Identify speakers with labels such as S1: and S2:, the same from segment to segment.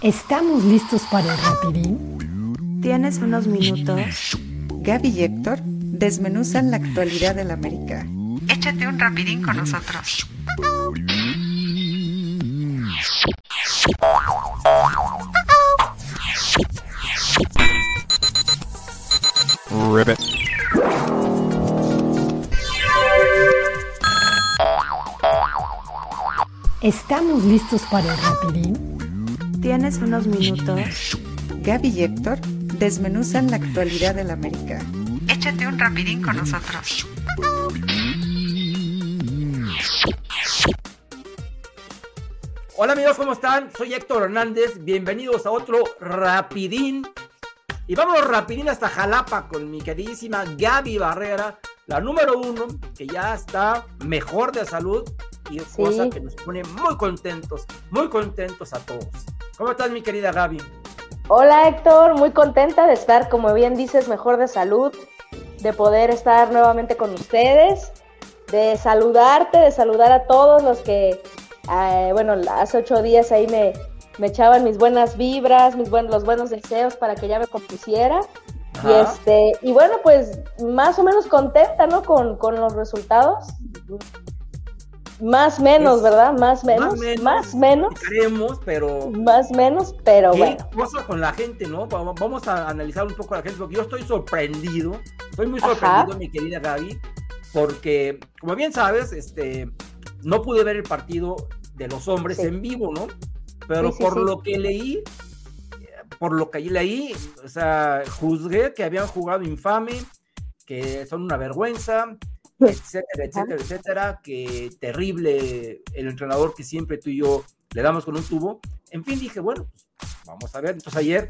S1: ¿Estamos listos para el rapidín?
S2: ¿Tienes unos minutos?
S3: Gaby y Héctor desmenuzan la actualidad del América.
S2: Échate un rapidín con nosotros.
S4: Ribbit.
S1: ¿Estamos listos para el rapidín?
S2: ¿Tienes unos minutos?
S3: Gaby y Héctor desmenuzan la actualidad del América.
S2: Échate un rapidín con nosotros.
S5: Hola amigos, ¿cómo están? Soy Héctor Hernández, bienvenidos a otro Rapidín. Y vámonos rapidín hasta Jalapa con mi queridísima Gaby Barrera, la número uno, que ya está mejor de salud y es cosa que nos pone muy contentos, muy contentos a todos. ¿Cómo estás mi querida Gaby?
S6: Hola Héctor, muy contenta de estar, como bien dices, mejor de salud, de poder estar nuevamente con ustedes, de saludarte, de saludar a todos los que, eh, bueno, hace ocho días ahí me, me echaban mis buenas vibras, mis los buenos deseos para que ya me compusiera. Y este, y bueno, pues más o menos contenta, ¿no? Con, con los resultados. Más menos, ¿verdad? Más menos, más menos.
S5: Queremos, pero.
S6: Más menos, pero
S5: ¿Qué
S6: bueno.
S5: cosa con la gente, no? Vamos a analizar un poco a la gente, porque yo estoy sorprendido. Estoy muy sorprendido, mi querida Gaby, porque, como bien sabes, este, no pude ver el partido de los hombres en vivo, ¿no? Pero
S6: Sí, sí,
S5: por
S6: sí.
S5: lo que leí, por lo que leí, o sea, juzgué que habían jugado infame, que son una vergüenza, etcétera, etcétera, etcétera, que terrible el entrenador que siempre tú y yo le damos con un tubo. En fin, dije, bueno, pues, vamos a ver. Entonces ayer,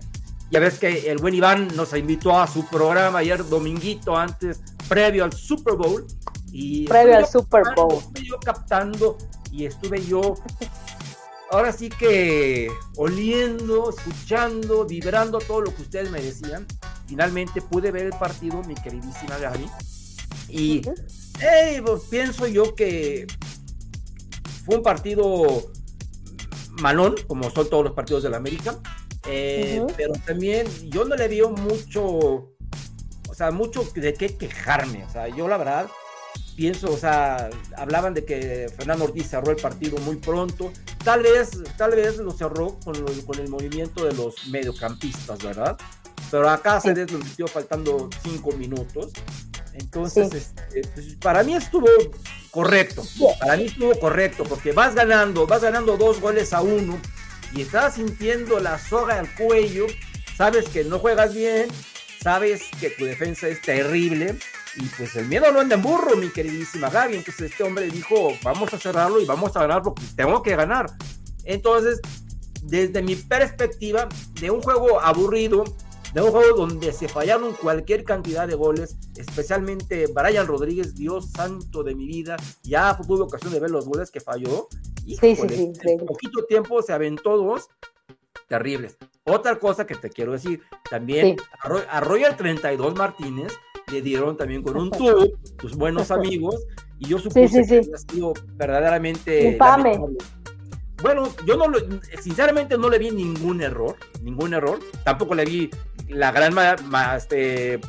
S5: ya ves que el buen Iván nos invitó a su programa ayer dominguito antes, previo al Super Bowl. Y
S6: Previo al Super Bowl.
S5: Estuve yo captando y estuve yo ahora sí que oliendo, escuchando, vibrando todo lo que ustedes me decían. Finalmente pude ver el partido, mi queridísima Gaby. Y hey, pues, pienso yo que fue un partido malón, como son todos los partidos de la América. eh,
S6: Ujú.
S5: Pero también yo no le veo mucho, o sea, mucho de qué quejarme. O sea, yo la verdad pienso, o sea, hablaban de que Fernando Ortiz cerró el partido muy pronto. Tal vez, tal vez lo cerró con, lo- con el movimiento de los mediocampistas, ¿verdad? Pero acá se metió faltando cinco minutos. Entonces,
S6: Sí.
S5: este, pues, para mí estuvo correcto. Para mí estuvo correcto, porque vas ganando, vas ganando dos goles a uno y estás sintiendo la soga al cuello. Sabes que no juegas bien, sabes que tu defensa es terrible. Y pues el miedo no anda en burro, mi queridísima Gaby. Entonces este hombre dijo, vamos a cerrarlo y vamos a ganar porque tengo que ganar. Entonces, desde mi perspectiva, de un juego aburrido, de un juego donde se fallaron cualquier cantidad de goles, especialmente Brian Rodríguez, Dios santo de mi vida, ya tuve ocasión de ver los goles que falló.
S6: Sí, sí,
S5: Híjole,
S6: sí,
S5: en poquito tiempo se aventó dos terribles. Otra cosa que te quiero decir, también
S6: Sí.
S5: a, Ro- a Roger 32 Martínez le dieron también con un tubo, tus buenos amigos, y yo supuse
S6: sí, sí.
S5: que había sido verdaderamente
S6: Infame.
S5: lamentable. Bueno, yo no lo, sinceramente no le vi ningún error, ningún error. Tampoco le vi la gran, ma- este,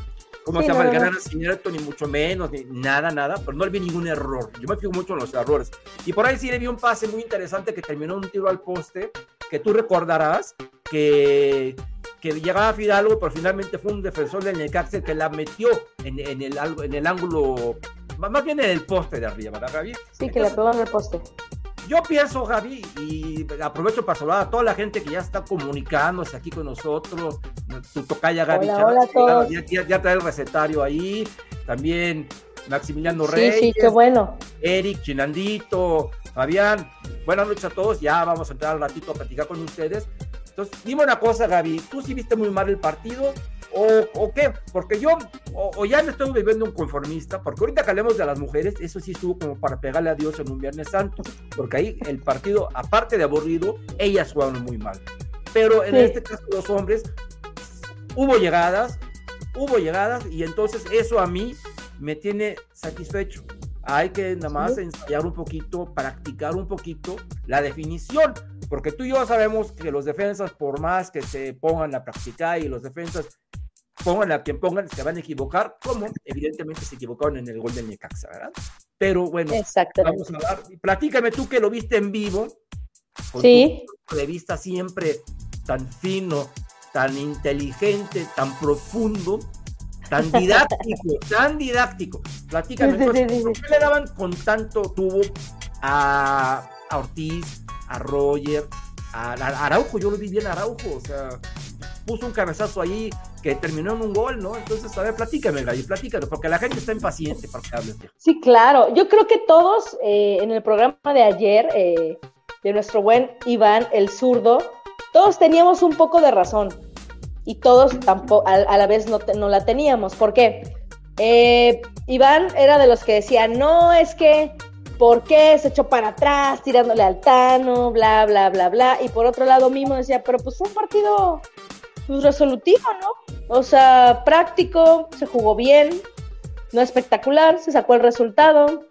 S5: ¿cómo
S6: Sí,
S5: se llama?
S6: no,
S5: el gran acierto, ni mucho menos, ni nada, nada, pero no le vi ningún error. Yo me fijo mucho en los errores. Y por ahí sí le vi un pase muy interesante que terminó un tiro al poste, que tú recordarás que, que llegaba Fidalgo, pero finalmente fue un defensor del Necaxa que la metió en, en el, en el ángulo, más bien en el poste de arriba, ¿verdad, Javier?
S6: Sí, que le pegó en el poste.
S5: Yo pienso, Javi, y aprovecho para saludar a toda la gente que ya está comunicándose aquí con nosotros. Tu tocaya Gaby
S6: Hola, hola a todos.
S5: Ya, ya- ya trae el recetario ahí. También Maximiliano
S6: Sí,
S5: Reyes,
S6: sí, qué bueno.
S5: Eric, Chinandito, Fabián. Buenas noches a todos. Ya vamos a entrar al ratito a platicar con ustedes. Entonces, dime una cosa, Gaby. ¿Tú sí viste muy mal el partido? ¿O, o qué? Porque yo, o, o ya me estoy viviendo un conformista, porque ahorita que hablemos de las mujeres, eso sí estuvo como para pegarle a Dios en un Viernes Santo, porque ahí el partido, aparte de aburrido, ellas jugaron muy mal. Pero en
S6: Sí.
S5: este caso, los hombres, hubo llegadas, hubo llegadas, y entonces eso a mí me tiene satisfecho. hay que nada más ensayar un poquito, practicar un poquito la definición, porque tú y yo sabemos que los defensas, por más que se pongan a practicar y los defensas pongan a quien pongan, se van a equivocar, como evidentemente se equivocaron en el gol del Necaxa, ¿verdad? Pero bueno, vamos a hablar. Platícame tú que lo viste en vivo, con
S6: sí.
S5: tu punto de vista siempre tan fino, tan inteligente, tan profundo, tan didáctico, tan didáctico. Platícame,
S6: Sí, sí,
S5: ¿por qué le daban con tanto tubo a, a Ortiz, a Roger, a, a Araujo? Yo lo vi bien a Araujo, o sea, puso un cabezazo ahí que terminó en un gol, ¿no? Entonces, a ver, platícame, Gallo, platícame, porque la gente está impaciente para que hables.
S6: Sí, claro. Yo creo que todos eh, en el programa de ayer, eh, de nuestro buen Iván, el zurdo, todos teníamos un poco de razón. Y todos tampoco, a, a la vez no, te- no la teníamos. ¿Por qué? Eh, Iván era de los que decía, no, es que, ¿por qué se echó para atrás tirándole al Tano, bla, bla, bla, bla? Y por otro lado mismo decía, pero pues un partido pues, resolutivo, ¿no? O sea, práctico, se jugó bien, no espectacular, se sacó el resultado,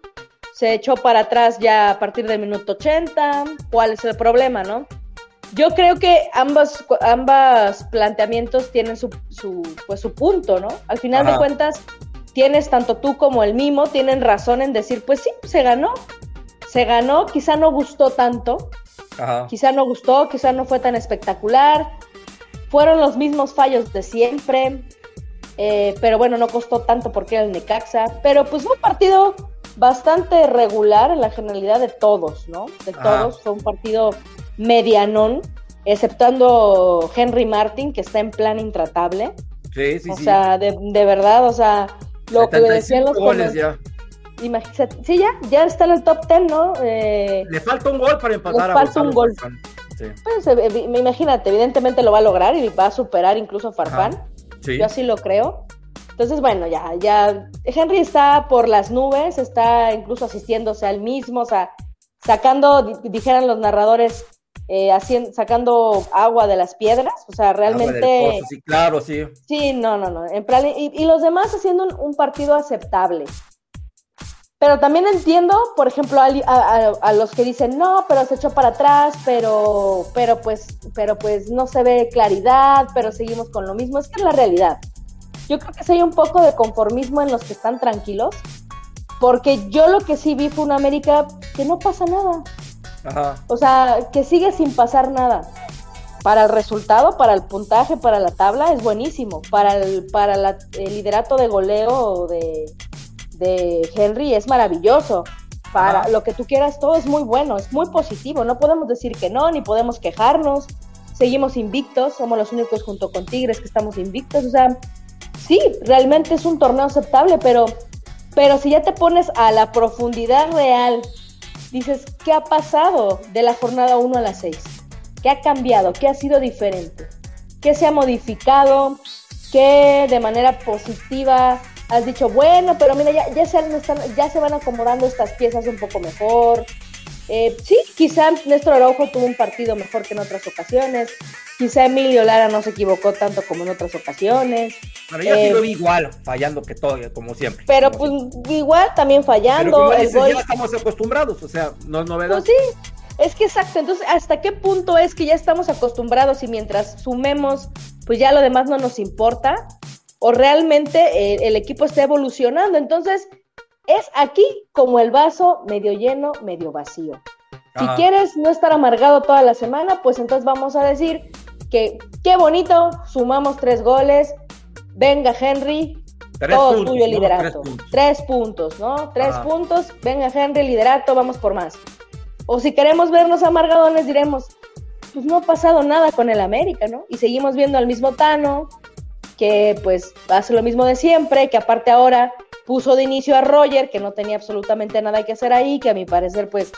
S6: se echó para atrás ya a partir del minuto 80. ¿Cuál es el problema, no? Yo creo que ambos, ambos planteamientos tienen su, su, pues, su punto, ¿no? Al final
S5: Ajá.
S6: de cuentas, tienes tanto tú como el Mimo, tienen razón en decir, pues sí, se ganó. Se ganó, quizá no gustó tanto,
S5: Ajá.
S6: quizá no gustó, quizá no fue tan espectacular. Fueron los mismos fallos de siempre, eh, pero bueno, no costó tanto porque era el Necaxa. Pero pues fue un partido bastante regular en la generalidad de todos, ¿no? De todos. Fue un partido medianón, exceptuando Henry Martin, que está en plan intratable.
S5: Sí, sí,
S6: o
S5: sí.
S6: sea, de, de verdad, o sea, lo que
S5: 75
S6: decían los
S5: goles ya.
S6: Imagínate, sí, ya, ya está en el top 10, ¿no? Eh,
S5: Le falta un gol para empatar
S6: Le
S5: a
S6: falta un gol.
S5: Sí,
S6: Pues eh, imagínate, evidentemente lo va a lograr y va a superar incluso a Farfán.
S5: sí.
S6: Yo así lo creo. Entonces, bueno, ya, ya. Henry está por las nubes, está incluso asistiéndose al mismo, o sea, sacando, di- dijeran los narradores, eh, hacien- sacando agua de las piedras. O sea,
S5: Agua del
S6: realmente.
S5: pozo, sí, claro, sí.
S6: Sí, no, no, no. En plan, y, y los demás haciendo un, un partido aceptable. Pero también entiendo, por ejemplo, a, a- a los que dicen, no, pero se echó para atrás, pero, pero pues, pero pues no se ve claridad, pero seguimos con lo mismo. Es que es la realidad. Yo creo que sí hay un poco de conformismo en los que están tranquilos, porque yo lo que sí vi fue una América que no pasa nada.
S5: Ajá.
S6: O sea, que sigue sin pasar nada. Para el resultado, para el puntaje, para la tabla, es buenísimo. Para el, para la- el liderato de goleo de, de Henry es maravilloso. Para lo que tú quieras, todo es muy bueno, es muy positivo. No podemos decir que no, ni podemos quejarnos. Seguimos invictos, somos los únicos junto con Tigres que estamos invictos. O sea, sí, realmente es un torneo aceptable, pero, pero si ya te pones a la profundidad real dices, ¿qué ha pasado de la jornada 1 a la 6? ¿Qué ha cambiado? ¿Qué ha sido diferente? ¿Qué se ha modificado? ¿Qué de manera positiva has dicho, bueno, pero mira, ya, ya, se, están- ya se van acomodando estas piezas un poco mejor? Eh, sí, quizá Néstor Araujo tuvo un partido mejor que en otras ocasiones. Quizá Emilio Lara no se equivocó tanto como en otras ocasiones.
S5: Bueno, yo sí
S6: Eh,
S5: lo vi igual, fallando que todo, como siempre.
S6: Pero
S5: como
S6: pues igual también
S5: Pero
S6: fallando. el
S5: dices,
S6: gol
S5: ya estamos acostumbrados, o sea, no es novedad.
S6: Pues sí, es que exacto. Entonces, ¿hasta qué punto es que ya estamos acostumbrados y mientras sumemos, pues ya lo demás no nos importa? ¿O realmente eh, el equipo está evolucionando? Entonces, es aquí como el vaso medio lleno, medio vacío. Si
S5: Ajá.
S6: quieres no estar amargado toda la semana, pues entonces vamos a decir que qué bonito, sumamos tres goles, venga Henry,
S5: Tres
S6: todo
S5: puntos,
S6: tuyo el
S5: ¿no?
S6: liderato.
S5: Tres puntos.
S6: Tres puntos, ¿no? Tres
S5: Ajá.
S6: puntos, venga Henry, liderato, vamos por más. O si queremos vernos amargadones, diremos, pues no ha pasado nada con el América, ¿no? Y seguimos viendo al mismo Tano, que pues hace lo mismo de siempre, que aparte ahora puso de inicio a Roger, que no tenía absolutamente nada que hacer ahí, que a mi parecer pues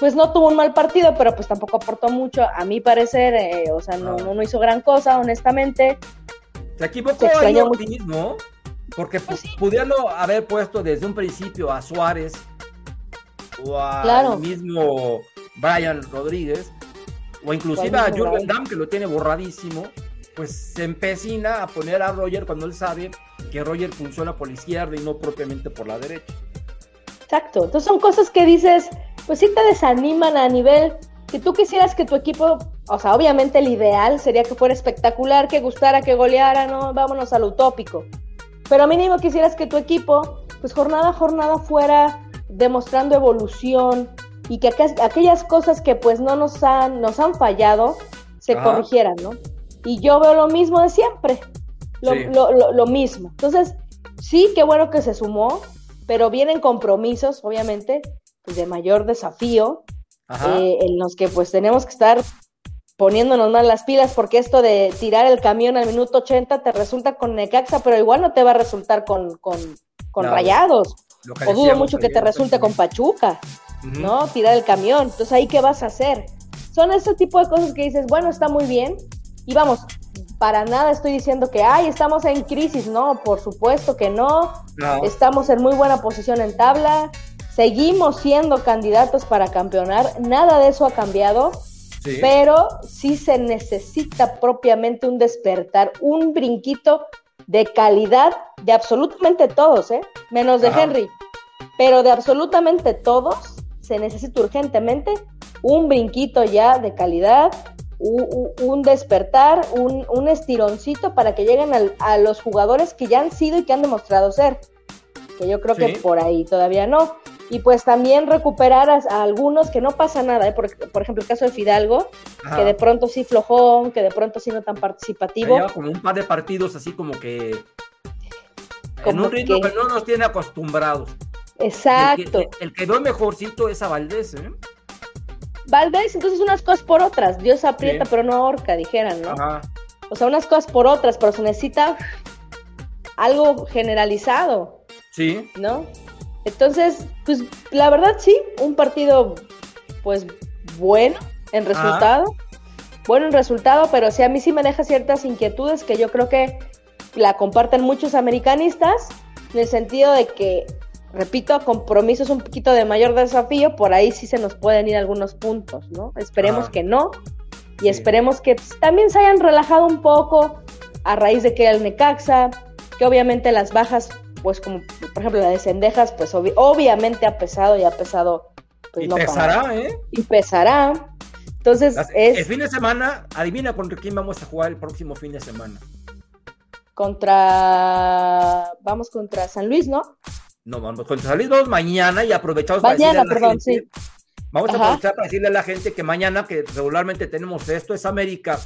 S6: pues no tuvo un mal partido, pero pues tampoco aportó mucho, a mi parecer, eh, o sea, no, no, no hizo gran cosa, honestamente.
S5: Se equivocó
S6: Se
S5: ahí. Ortiz, ¿no? Porque
S6: Pues sí.
S5: pudiendo haber puesto desde un principio a Suárez o al
S6: Claro.
S5: mismo Brian Rodríguez o inclusive a Jürgen. Damm que lo tiene borradísimo, pues se empecina a poner a Roger cuando él sabe que Roger funciona por la izquierda y no propiamente por la derecha.
S6: Exacto. Entonces son cosas que dices, pues sí te desaniman a nivel que tú quisieras que tu equipo, o sea, obviamente el ideal sería que fuera espectacular, que gustara, que goleara, no, vámonos al utópico. Pero mínimo quisieras que tu equipo, pues jornada a jornada fuera demostrando evolución y que aqu- aquellas cosas que pues no nos han, nos han fallado se
S5: Ajá.
S6: corrigieran, ¿no? Y yo veo lo mismo de siempre, lo,
S5: Sí.
S6: lo- lo- lo mismo. Entonces, sí, qué bueno que se sumó, pero vienen compromisos, obviamente, pues de mayor desafío, eh, en los que pues tenemos que estar poniéndonos más las pilas, porque esto de tirar el camión al minuto 80 te resulta con Necaxa, pero igual no te va a resultar con, con, con. Rayados, o dudo mucho que te
S5: ayer,
S6: resulte con Pachuca. ¿no? Tirar el camión. Entonces, ¿ahí qué vas a hacer? Son ese tipo de cosas que dices, bueno, está muy bien. Y vamos, para nada estoy diciendo que, ay, estamos en crisis. No, por supuesto que no.
S5: No.
S6: Estamos en muy buena posición en tabla. Seguimos siendo candidatos para campeonar. Nada de eso ha cambiado.
S5: Sí.
S6: Pero sí se necesita propiamente un despertar, un brinquito de calidad de absolutamente todos, ¿eh? Menos de
S5: Ajá.
S6: Henry. Pero de absolutamente todos se necesita urgentemente un brinquito ya de calidad, un, despertar, un, un estironcito para que lleguen al- a los jugadores que ya han sido y que han demostrado ser. Que yo creo
S5: Sí.
S6: que por ahí todavía no. Y pues también recuperar a, a algunos que no pasa nada, ¿eh? por, por ejemplo el caso de Fidalgo,
S5: Ajá.
S6: que de pronto sí flojón, que de pronto sí no tan participativo.
S5: Lleva como un par de partidos así como que en
S6: Como
S5: un ritmo
S6: que-
S5: que... no nos tiene acostumbrados.
S6: Exacto.
S5: El que, el que veo mejorcito es a Valdés, ¿eh?
S6: Valdés, entonces unas cosas por otras. Dios aprieta,
S5: Sí.
S6: pero no ahorca, dijeran, ¿no?
S5: Ajá.
S6: O sea, unas cosas por otras, pero se necesita algo generalizado,
S5: Sí.
S6: ¿no? Entonces, pues la verdad sí, un partido pues bueno en resultado, bueno en resultado, pero sí a mí sí me deja ciertas inquietudes que yo creo que la comparten muchos americanistas, en el sentido de que, repito, compromisos un poquito de mayor desafío, por ahí sí se nos pueden ir algunos puntos, ¿no? Esperemos
S5: Ajá.
S6: que no, y
S5: Sí.
S6: esperemos que pues, también se hayan relajado un poco a raíz de que el Necaxa, que obviamente las bajas, pues como por ejemplo la de Cendejas, pues obvi- obviamente ha pesado y ha pesado. Pues,
S5: y
S6: no para-
S5: pesará, ¿eh?
S6: Y pesará. Entonces
S5: Las- El
S6: es
S5: fin de semana, adivina contra quién vamos a jugar el próximo fin de semana.
S6: contra, vamos contra San Luis, ¿no?
S5: No, vamos Luis vamos mañana y aprovechamos para
S6: Mañana,
S5: decirle a la
S6: perdón,
S5: gente- Vamos a aprovechar para decirle a la gente que mañana, que regularmente tenemos esto, es América,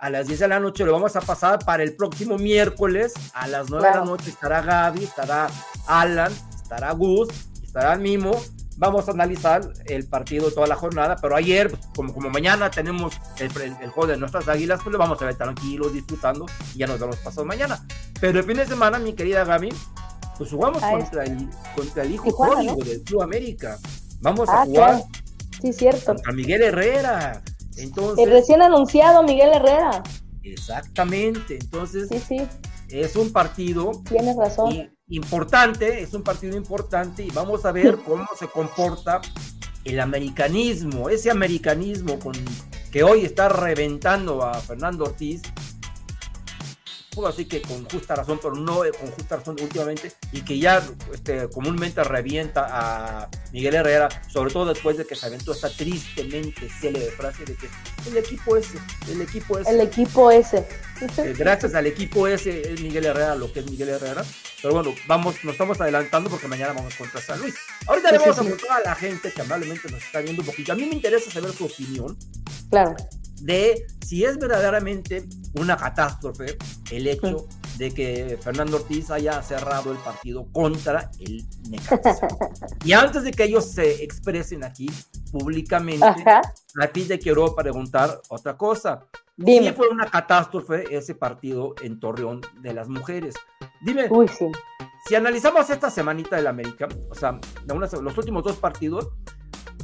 S5: a las 10 de la noche lo vamos a pasar para el próximo miércoles a las 9 de la noche. Estará Gaby, estará Alan, estará Gus, estará Mimo. Vamos a analizar el partido toda la jornada, pero ayer, como, como mañana tenemos el, el- el juego de nuestras águilas, pues lo vamos a ver tranquilos, disfrutando y ya nos vemos pasado mañana. Pero el fin de semana, mi querida Gaby, pues jugamos
S6: Ah,
S5: contra el, contra el hijo pródigo
S6: ¿no?
S5: del Club América. Vamos
S6: Ah,
S5: a jugar
S6: claro. Sí, cierto.
S5: contra Miguel Herrera. Entonces,
S6: El recién anunciado Miguel Herrera.
S5: exactamente. Entonces,
S6: Sí, sí,
S5: es un partido
S6: tienes razón.
S5: importante, es un partido importante y vamos a ver cómo se comporta el americanismo, ese americanismo con que hoy está reventando a Fernando Ortiz. Decir que con justa razón, pero no con justa razón últimamente, y que ya este, comúnmente revienta a Miguel Herrera, sobre todo después de que se aventó esta tristemente célebre frase de que el equipo ese, el equipo ese.
S6: El equipo ese.
S5: Eh, gracias al equipo ese es Miguel Herrera, lo que es Miguel Herrera. Pero bueno, vamos, nos estamos adelantando porque mañana vamos contra San Luis. Ahorita le vamos
S6: sí,
S5: a
S6: sí.
S5: preguntar a la gente que amablemente nos está viendo, porque a mí me interesa saber su opinión
S6: Claro.
S5: De si es verdaderamente una catástrofe el hecho de que Fernando Ortiz haya cerrado el partido contra el Necaxa. y antes de que ellos se expresen aquí públicamente,
S6: Ajá.
S5: a ti te quiero preguntar otra cosa.
S6: Dime.
S5: Sí fue una catástrofe ese partido en Torreón de las mujeres. Dime,
S6: Uy, sí.
S5: si analizamos esta semanita del América, o sea, los últimos dos partidos,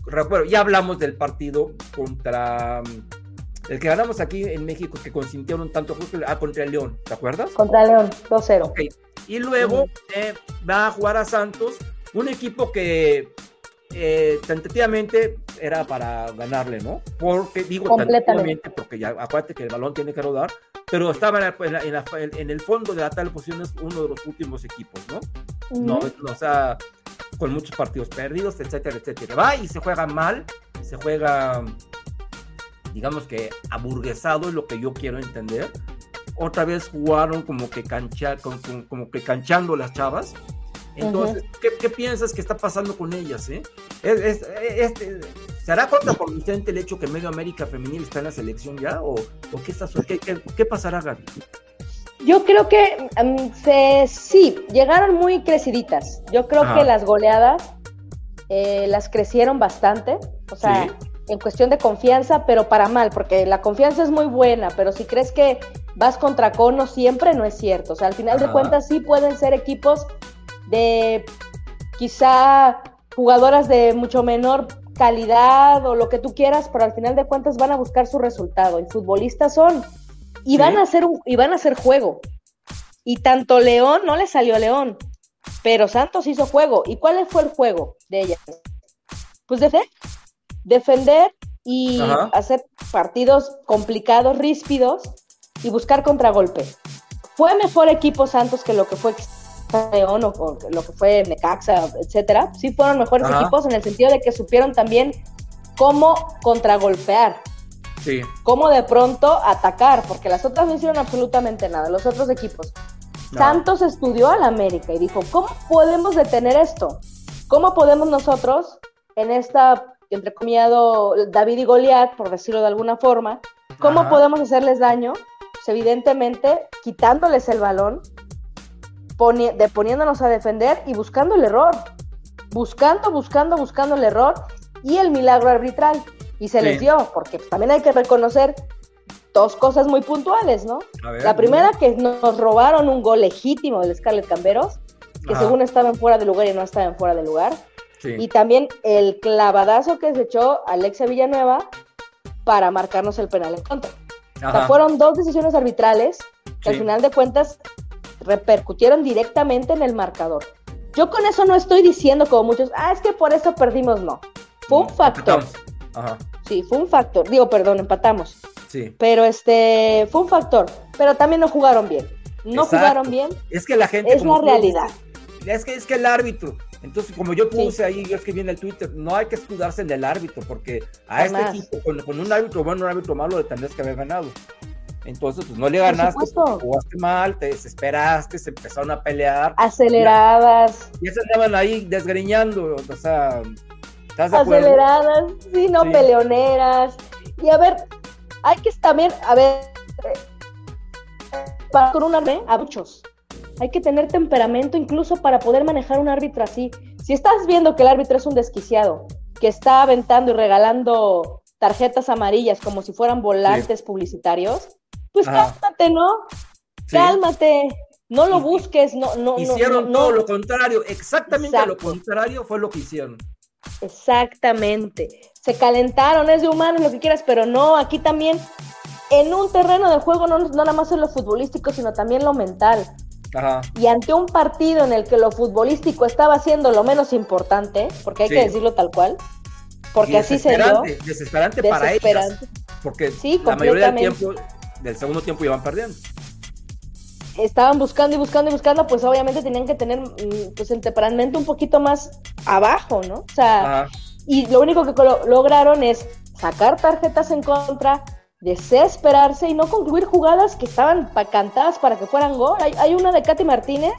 S5: recuerdo, ya hablamos del partido contra el que ganamos aquí en México, que consintieron tanto justo ah, contra el León, ¿te acuerdas?
S6: Contra León, 2-0.
S5: Ok. Y luego eh, va a jugar a Santos, un equipo que eh, tentativamente era para ganarle, ¿no? Porque digo
S6: Completamente.
S5: tentativamente, porque ya acuérdate que el balón tiene que rodar, pero estaba en, la- en la- en el fondo de la tal posición es uno de los últimos equipos, ¿no? No, o sea, con muchos partidos perdidos, etcétera, etcétera. Va y se juega mal, se juega, digamos que aburguesado, es lo que yo quiero entender. Otra vez jugaron como que, cancha, como, como- como que canchando las chavas. Entonces, ¿qué, qué piensas que está pasando con ellas? Eh? Es, es- este, ¿Será contraproducente el hecho que Medio América Femenil está en la selección ya? ¿O, o qué, está, qué, qué- qué pasará, Gaby?
S6: Yo creo que mm, se, sí, llegaron muy creciditas. Yo creo
S5: Ajá.
S6: que las goleadas eh, las crecieron bastante. O sea,
S5: Sí.
S6: En cuestión de confianza, pero para mal, porque la confianza es muy buena, pero si crees que vas contra cono siempre no es cierto. O sea, al final de cuentas sí pueden ser equipos de quizá jugadoras de mucho menor calidad o lo que tú quieras, pero al final de cuentas van a buscar su resultado y futbolistas son y
S5: Sí.
S6: van a hacer un, y van a hacer juego. Y tanto León no le salió a León, pero Santos hizo juego. ¿Y cuál fue el juego de ellas? Pues defender, defender y
S5: Ajá.
S6: hacer partidos complicados, ríspidos y buscar contragolpe. Fue mejor equipo Santos que lo que fue León o, o lo que fue Necaxa, etcétera. Sí fueron mejores
S5: Ajá.
S6: equipos en el sentido de que supieron también cómo contragolpear,
S5: Sí.
S6: cómo de pronto atacar, porque las otras no hicieron absolutamente nada, los otros equipos.
S5: No.
S6: Santos estudió al América y dijo, ¿cómo podemos detener esto? ¿Cómo podemos nosotros, en esta, entrecomillado, David y Goliat, por decirlo de alguna forma, cómo
S5: Ajá.
S6: podemos hacerles daño? Pues evidentemente, quitándoles el balón, poni- de poniéndonos a defender y buscando el error. Buscando, buscando, buscando el error y el milagro arbitral. Y se
S5: Sí.
S6: les dio, porque pues, también hay que reconocer dos cosas muy puntuales, ¿no?
S5: Ver,
S6: La primera, que nos robaron un gol legítimo del Scarlett Camberos, que
S5: Ajá.
S6: según estaba en fuera de lugar y no estaba en fuera de lugar.
S5: Sí.
S6: Y también el clavadazo que se echó Alexia Villanueva para marcarnos el penal en contra. O sea, fueron dos decisiones arbitrales que al final de cuentas repercutieron directamente en el marcador. Yo con eso no estoy diciendo como muchos, ah, es que por eso perdimos, no. Fue un
S5: Mm,
S6: factor.
S5: Ajá.
S6: Sí, fue un factor. Digo, perdón, empatamos.
S5: Sí.
S6: Pero este, fue un factor. Pero también no jugaron bien. No
S5: Exacto.
S6: jugaron bien.
S5: Es que la gente.
S6: Es la realidad.
S5: dices, Es que, es que el árbitro. Entonces, como yo puse
S6: Sí.
S5: ahí, yo escribí en el Twitter, no hay que escudarse en el árbitro, porque a este equipo, con, con un árbitro bueno, un árbitro malo, le tendrías que haber ganado. Entonces, pues no le ganaste,
S6: supuesto.
S5: jugaste mal, te desesperaste, se empezaron a pelear.
S6: Aceleradas,
S5: Y se andaban ahí desgreñando, o sea, ¿estás de acuerdo?
S6: aceleradas, sí, no
S5: Sí.
S6: peleoneras. Y a ver, hay que también, a ver, eh, para con un árbitro, a muchos. Hay que tener temperamento incluso para poder manejar un árbitro así. Si estás viendo que el árbitro es un desquiciado, que está aventando y regalando tarjetas amarillas como si fueran volantes publicitarios, pues cálmate, ¿no?
S5: Sí.
S6: Cálmate. No lo busques, no, no,
S5: Hicieron
S6: no, no.
S5: todo lo contrario, exactamente lo contrario fue lo que hicieron.
S6: Exactamente. Se calentaron, es de humanos, lo que quieras, pero no, aquí también, en un terreno de juego, no, no nada más es lo futbolístico, sino también lo mental.
S5: Ajá.
S6: Y ante un partido en el que lo futbolístico estaba siendo lo menos importante, porque hay
S5: Sí.
S6: que decirlo tal cual, porque así se dio,
S5: desesperante, para ellas. Porque
S6: Sí,
S5: la mayoría del tiempo, del segundo tiempo iban perdiendo.
S6: Estaban buscando y buscando y buscando, pues obviamente tenían que tener mm, pues el temperamento un poquito más abajo, ¿no? O sea,
S5: Ajá.
S6: y lo único que lo- lograron es sacar tarjetas en contra, desesperarse y no concluir jugadas que estaban pa- cantadas para que fueran gol. Hay, hay una de Katy Martínez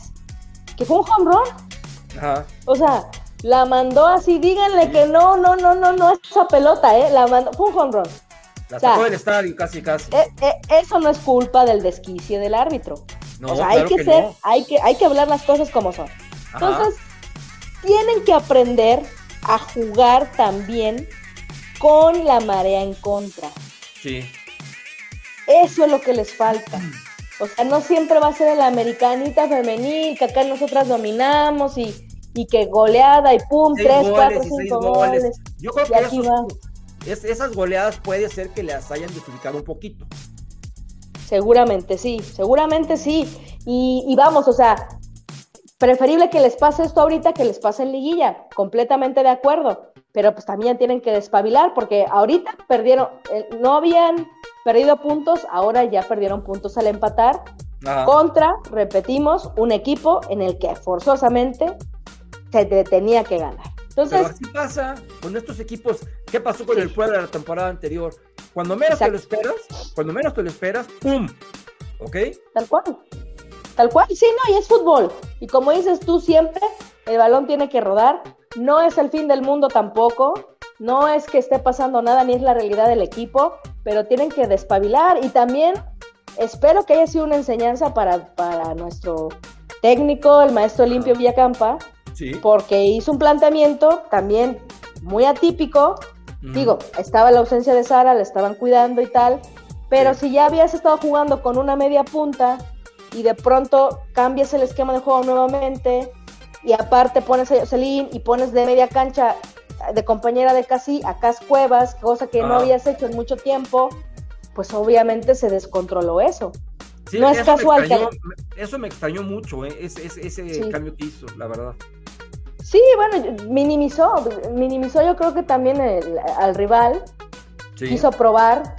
S6: que fue un home run,
S5: Ajá.
S6: o sea, la mandó así, díganle que no, no, no, no, no, esa pelota, ¿eh? La mandó, fue un home run.
S5: La
S6: O sea,
S5: sacó del estadio casi, casi.
S6: Eh, eh, eso no es culpa del desquicio del árbitro.
S5: No,
S6: o sea,
S5: claro
S6: hay que,
S5: que
S6: ser,
S5: no.
S6: hay que, hay que hablar las cosas como son.
S5: Ajá.
S6: Entonces, tienen que aprender a jugar también con la marea en contra.
S5: Sí.
S6: Eso es lo que les falta. O sea, no siempre va a ser el americanita femenil, que acá nosotras dominamos y, y que goleada y pum,
S5: Seis
S6: tres,
S5: goles
S6: cuatro, cinco
S5: goles.
S6: goles.
S5: Yo creo
S6: Y
S5: que
S6: aquí
S5: esos-
S6: va.
S5: es- esas goleadas puede ser que las hayan desubicado un poquito.
S6: Seguramente sí, seguramente sí. Y, y vamos, o sea, preferible que les pase esto ahorita que les pase en liguilla, completamente de acuerdo. Pero pues también tienen que despabilar porque ahorita perdieron, eh, no habían perdido puntos, ahora ya perdieron puntos al empatar
S5: Ajá.
S6: contra, repetimos, un equipo en el que forzosamente se te tenía que ganar. Entonces,
S5: Pero así pasa con estos equipos. ¿Qué pasó con
S6: Sí.
S5: el Puebla la temporada anterior? Cuando menos te lo esperas, cuando menos te lo esperas, ¡pum! ¿Ok?
S6: Tal cual. Tal cual. Sí, no, y es fútbol. Y como dices tú siempre, el balón tiene que rodar. No es el fin del mundo tampoco. No es que esté pasando nada, ni es la realidad del equipo, pero tienen que despabilar. Y también espero que haya sido una enseñanza para, para nuestro técnico, el maestro Limpio Villacampa,
S5: Sí.
S6: porque hizo un planteamiento también muy atípico. Digo, estaba la ausencia de Sara, la estaban cuidando y tal, pero
S5: Sí.
S6: si ya habías estado jugando con una media punta y de pronto cambias el esquema de juego nuevamente y aparte pones a Jocelyn y pones de media cancha de compañera de Casi a Cas Cuevas, cosa que no habías hecho en mucho tiempo, pues obviamente se descontroló eso.
S5: Sí,
S6: no es
S5: eso
S6: casual que-
S5: Eso me extrañó mucho, ¿eh? ese, ese, ese
S6: Sí.
S5: cambio que hizo, la verdad.
S6: Sí, bueno, minimizó, minimizó yo creo que también el- al rival,
S5: Sí.
S6: quiso probar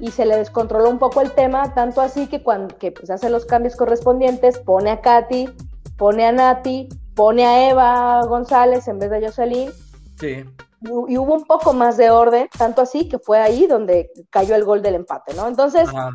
S6: y se le descontroló un poco el tema, tanto así que cuando que pues hace los cambios correspondientes, pone a Katy, pone a Nati, pone a Eva González en vez de Jocelyn,
S5: Sí.
S6: y, y hubo un poco más de orden, tanto así que fue ahí donde cayó el gol del empate, ¿no? Entonces,
S5: Ajá.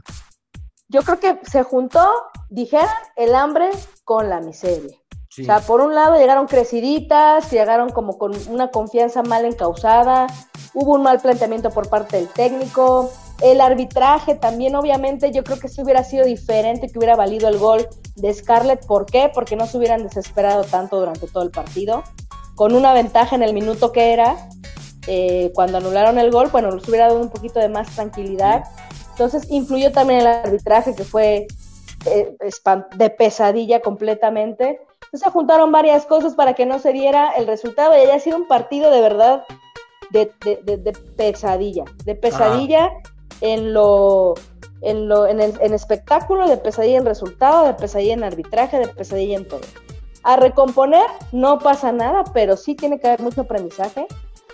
S6: yo creo que se juntó, dijeran, el hambre con la miseria.
S5: Sí.
S6: O sea, por un lado llegaron creciditas, llegaron como con una confianza mal encausada, hubo un mal planteamiento por parte del técnico, el arbitraje también, obviamente, yo creo que si hubiera sido diferente, que hubiera valido el gol de Scarlett. ¿Por qué? Porque no se hubieran desesperado tanto durante todo el partido, con una ventaja en el minuto que era, eh, cuando anularon el gol, bueno, les hubiera dado un poquito de más tranquilidad. Entonces influyó también el arbitraje, que fue eh, de pesadilla completamente. Entonces se juntaron varias cosas para que no se diera el resultado y haya sido un partido de verdad de, pesadilla, de pesadilla en lo en lo en el en espectáculo, de pesadilla en resultado, de pesadilla en arbitraje, de pesadilla en todo. A recomponer no pasa nada, pero sí tiene que haber mucho aprendizaje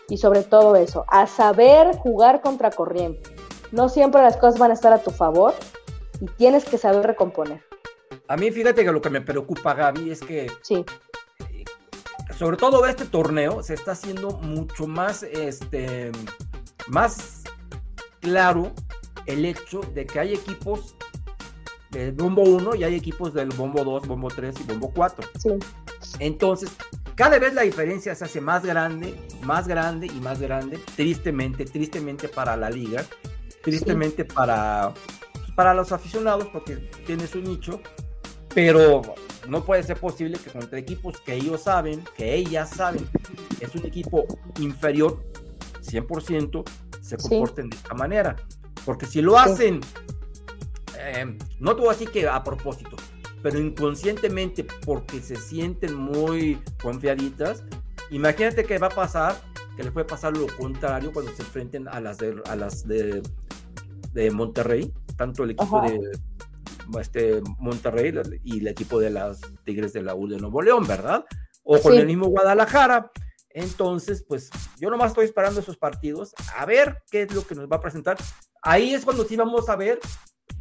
S6: y sobre todo eso, a saber jugar contra corriente. No siempre las cosas van a estar a tu favor y tienes que saber recomponer.
S5: A mí, fíjate que lo que me preocupa, Gaby, es que
S6: Sí,
S5: sobre todo este torneo se está haciendo mucho más, este, más claro el hecho de que hay equipos del bombo 1 y hay equipos del bombo 2, bombo 3 y bombo 4.
S6: sí,
S5: Entonces, cada vez la diferencia se hace más grande, más grande y más grande, tristemente, tristemente para la liga, tristemente para, pues, para los aficionados, porque tiene su nicho, pero no puede ser posible que contra equipos que ellos saben, que ellas saben, es un equipo inferior 100%, se
S6: Sí.
S5: comporten de esta manera. Porque si lo hacen, eh, no todo así que a propósito, pero inconscientemente porque se sienten muy confiaditas, imagínate que va a pasar, que les puede pasar lo contrario cuando se enfrenten a las de, a las de, de Monterrey, tanto el equipo
S6: Ajá.
S5: de este, Monterrey y el equipo de las Tigres de la U de Nuevo León, ¿verdad? O con
S6: Sí.
S5: el mismo Guadalajara. Entonces, pues yo nomás estoy esperando esos partidos a ver qué es lo que nos va a presentar. Ahí es cuando sí vamos a ver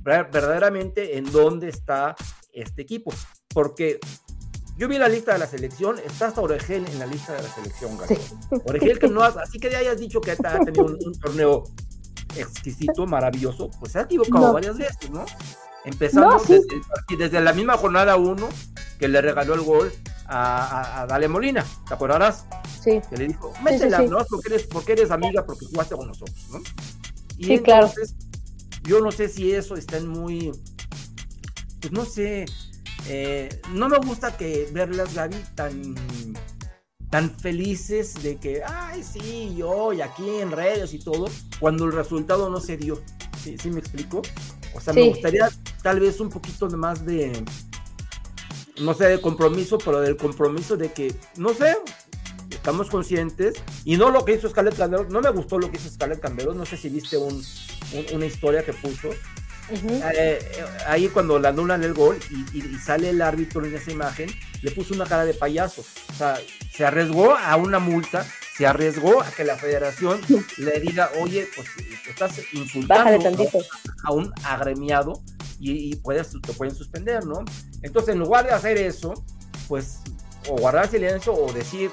S5: ver- verdaderamente en dónde está este equipo. Porque yo vi la lista de la selección, está hasta Oregel en la lista de la selección, Gaby. Oregel que no ha- así que ya hayas dicho que ha tenido un, un torneo exquisito, maravilloso, pues se ha equivocado
S6: No.
S5: varias veces, ¿no? Empezando
S6: No, sí.
S5: desde la misma jornada 1 que le regaló el gol a, Dale Molina, ¿te acordarás?
S6: sí,
S5: que le dijo,
S6: sí,
S5: métela,
S6: sí.
S5: ¿no? Porque eres, porque eres amiga, porque jugaste con nosotros, ¿no? Y
S6: Sí, claro.
S5: entonces, yo no sé si eso está en muy, pues no sé, eh, no me gusta que verlas, Gaby, tan, tan felices de que, ay, sí, yo, y aquí en redes y todo, cuando el resultado no se dio. ¿Sí, sí me explico? O sea, me gustaría tal vez un poquito más de, no sé, de compromiso, pero del compromiso de que, no sé, estamos conscientes, y no lo que hizo Scarlett Camberos, no me gustó lo que hizo Scarlett Camberos, no sé si viste un, un- una historia que puso,
S6: ujú,
S5: eh, eh, ahí cuando le anulan el gol y, y- y sale el árbitro en esa imagen, le puso una cara de payaso, o sea, se arriesgó a una multa, se arriesgó a que la federación le diga, oye, pues estás insultando a un agremiado y, y puedes, te pueden suspender, ¿no? Entonces, en lugar de hacer eso, pues o guardar silencio o decir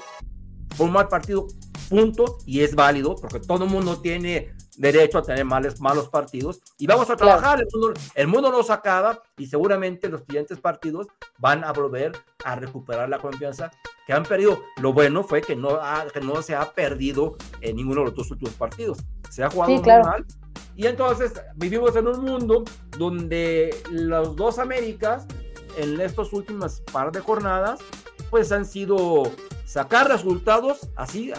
S5: fue un mal partido, punto, y es válido, porque todo el mundo tiene derecho a tener males, malos partidos, y vamos a trabajar, el, mundo, el mundo nos acaba, y seguramente los siguientes partidos van a volver a recuperar la confianza que han perdido. Lo bueno fue que no, ha- que no se ha perdido en ninguno de los dos últimos partidos, se ha jugado
S6: Sí, claro.
S5: Y entonces vivimos en un mundo donde los dos Américas, en estas últimas par de jornadas, pues han sido sacar resultados, así,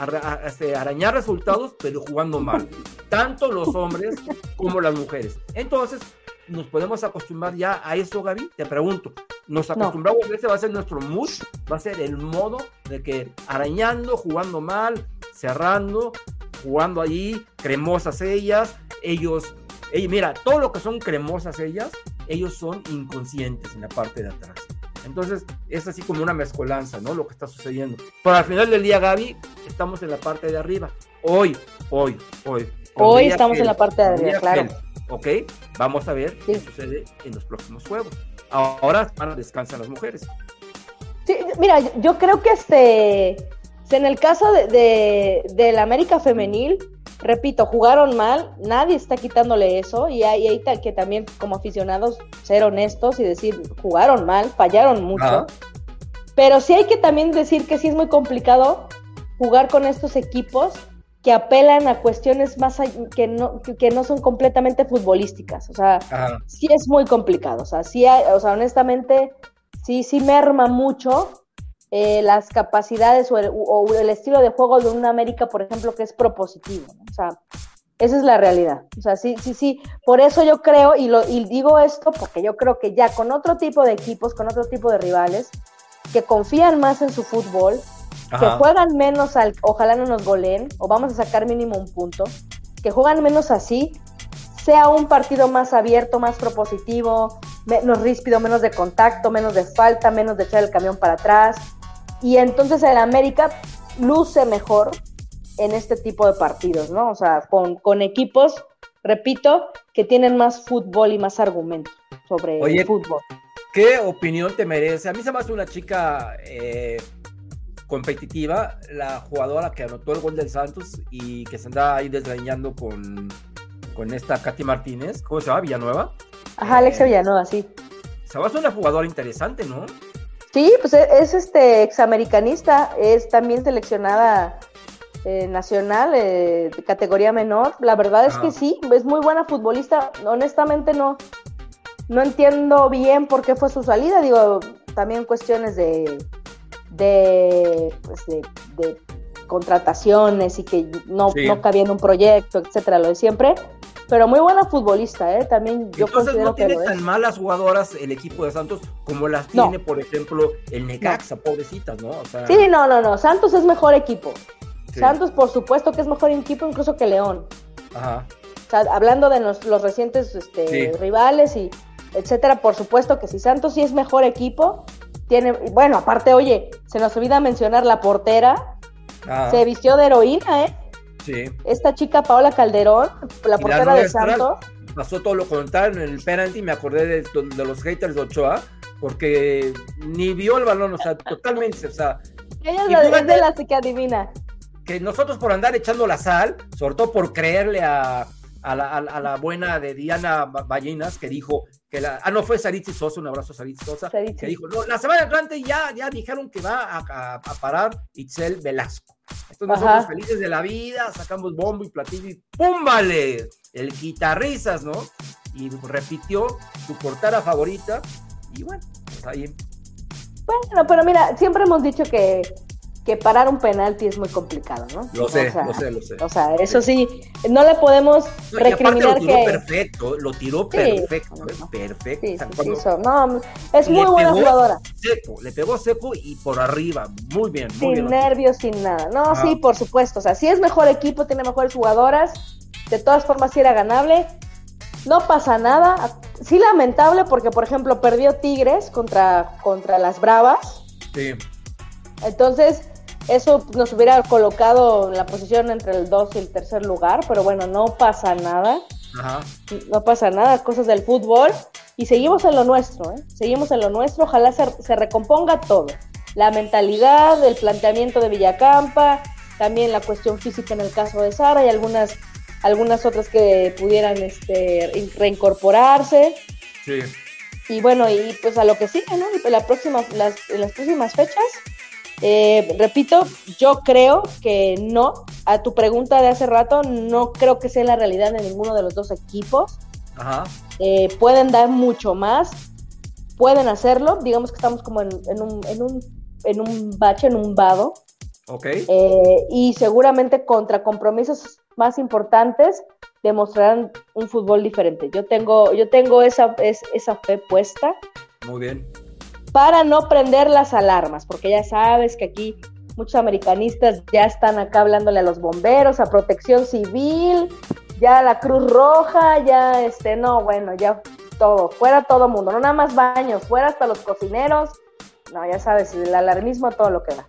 S5: este, arañar resultados, pero jugando mal. Tanto los hombres como las mujeres. Entonces, ¿nos podemos acostumbrar ya a eso, Gaby? Te pregunto. ¿Nos acostumbramos? Ese va a ser nuestro mood, va a ser el modo de que arañando, jugando mal, cerrando, jugando allí, cremosas ellas, ellos, ey, mira, todo lo que son cremosas ellas, ellos son inconscientes en la parte de atrás. Entonces, es así como una mezcolanza, ¿no? Lo que está sucediendo. Pero al final del día, Gaby, estamos en la parte de arriba. Hoy, hoy, hoy.
S6: Hoy estamos en la parte de arriba, claro.
S5: Ok, vamos a ver qué sucede en los próximos juegos. Ahora descansar las mujeres.
S6: Sí, mira, yo creo que este, en el caso de, de, del América femenil, repito, jugaron mal, nadie está quitándole eso, y hay, hay que también como aficionados ser honestos y decir, jugaron mal, fallaron mucho,
S5: Ajá.
S6: pero sí hay que también decir que sí es muy complicado jugar con estos equipos que apelan a cuestiones más que no, que- que no son completamente futbolísticas, o sea,
S5: Ajá.
S6: sí es muy complicado. O sea, sí hay- o sea, honestamente, sí, sí merma mucho eh, las capacidades o el, o el estilo de juego de una América, por ejemplo, que es propositivo. ¿no? O sea, esa es la realidad. O sea, sí, sí, sí. Por eso yo creo, y, lo, y digo esto porque yo creo que ya con otro tipo de equipos, con otro tipo de rivales, que confían más en su fútbol, que juegan menos al, ojalá no nos goleen, o vamos a sacar mínimo un punto, que juegan menos así, sea un partido más abierto, más propositivo, menos ríspido, menos de contacto, menos de falta, menos de echar el camión para atrás. Y entonces el América luce mejor en este tipo de partidos, ¿no? O sea, con, con equipos, repito, que tienen más fútbol y más argumento sobre
S5: Oye,
S6: el fútbol.
S5: ¿Qué opinión te merece? A mí se me hace una chica eh, competitiva, la jugadora que anotó el gol del Santos y que se anda ahí desgreñando con, con esta Katy Martínez. ¿Cómo se llama? Villanueva.
S6: Ajá, Alexia Villanueva, sí.
S5: Se va a una jugadora interesante, ¿no?
S6: Sí, pues es, es, este examericanista, es también seleccionada eh, nacional eh, de categoría menor. La verdad es que sí, es muy buena futbolista. Honestamente no, no entiendo bien por qué fue su salida. Digo, también cuestiones de de, pues de, de contrataciones y que no,
S5: Sí.
S6: no cabía en un proyecto, etcétera, lo de siempre. Pero muy buena futbolista, ¿eh? También yo
S5: Entonces
S6: considero
S5: no
S6: que
S5: tiene
S6: es.
S5: tan malas jugadoras el equipo de Santos como las
S6: No.
S5: tiene, por ejemplo, el Necaxa, pobrecitas, ¿no? O sea,
S6: Sí, no, no, no. Santos es mejor equipo.
S5: sí.
S6: Santos, por supuesto que es mejor equipo incluso que León.
S5: Ajá.
S6: O sea, hablando de los, los recientes este,
S5: Sí.
S6: rivales y etcétera, por supuesto que si Santos sí es mejor equipo, tiene, bueno, aparte, oye, se nos olvida mencionar la portera,
S5: Ajá.
S6: se vistió de heroína, ¿eh?
S5: Sí.
S6: Esta chica Paola Calderón, la portera de Santos.
S5: Pasó todo lo contrario en el penalti, me acordé de, de los haters de Ochoa, porque ni vio el balón, o sea, totalmente, o sea,
S6: Ella es, la- de las que adivina.
S5: que nosotros por andar echando la sal, sobre todo por creerle a, a la, a buena de Diana Ba- Ballinas, que dijo que la, ah, no fue Saritzi Sosa, un abrazo a Saritzi Sosa,
S6: Saritzi.
S5: que dijo, no, la semana entrante ya, ya dijeron que va a, a- a parar Itzel Velasco. Entonces
S6: Ajá.
S5: nosotros felices de la vida, sacamos bombo y platillo y ¡púmbale! El guitarrizas, ¿no? Y repitió su portada favorita y bueno, pues ahí.
S6: Bueno, pero mira, siempre hemos dicho que, que parar un penalti es muy complicado, ¿no?
S5: Lo sé,
S6: O sea,
S5: lo sé, lo sé.
S6: O sea, eso sí, no le podemos
S5: No, y aparte lo
S6: recriminar
S5: tiró
S6: que...
S5: perfecto, lo tiró
S6: Sí.
S5: perfecto, ¿eh? perfecto.
S6: Sí, sí, sí, so- no, es muy buena jugadora.
S5: Seco, le pegó seco y por arriba, muy bien, muy
S6: Sin
S5: bien.
S6: nervios, sin nada. No,
S5: Ajá.
S6: sí, por supuesto. O sea, si es mejor equipo, tiene mejores jugadoras. De todas formas, si era ganable. No pasa nada. Sí, lamentable porque, por ejemplo, perdió Tigres contra, contra las Bravas.
S5: Sí.
S6: Entonces, eso nos hubiera colocado en la posición entre el 2 y el tercer lugar. Pero bueno, no pasa nada.
S5: Ajá.
S6: No pasa nada, cosas del fútbol. Y seguimos en lo nuestro, ¿eh? Seguimos en lo nuestro. Ojalá se, se recomponga todo. la mentalidad, el planteamiento de Villacampa, también la cuestión física en el caso de Sara y algunas, algunas otras que pudieran este, reincorporarse.
S5: Sí.
S6: Y bueno, y pues a lo que sigue, ¿no? La próxima, las, en las próximas fechas, eh, repito, yo creo que no. A tu pregunta de hace rato, no creo que sea la realidad de ninguno de los dos equipos.
S5: Ajá.
S6: Eh, pueden dar mucho más, pueden hacerlo. Digamos que estamos como en, en un, en, un, en un bache, en un vado.
S5: Ok.
S6: Eh, y seguramente contra compromisos más importantes demostrarán un fútbol diferente. Yo tengo, yo tengo esa, es, esa fe puesta
S5: Muy bien.
S6: Para no prender las alarmas, porque ya sabes que aquí muchos americanistas ya están acá hablándole a los bomberos, a protección civil, ya a la Cruz Roja, ya este, no, bueno, ya todo, fuera todo mundo, no nada más baños, fuera hasta los cocineros, no, ya sabes, el alarmismo, todo lo que da.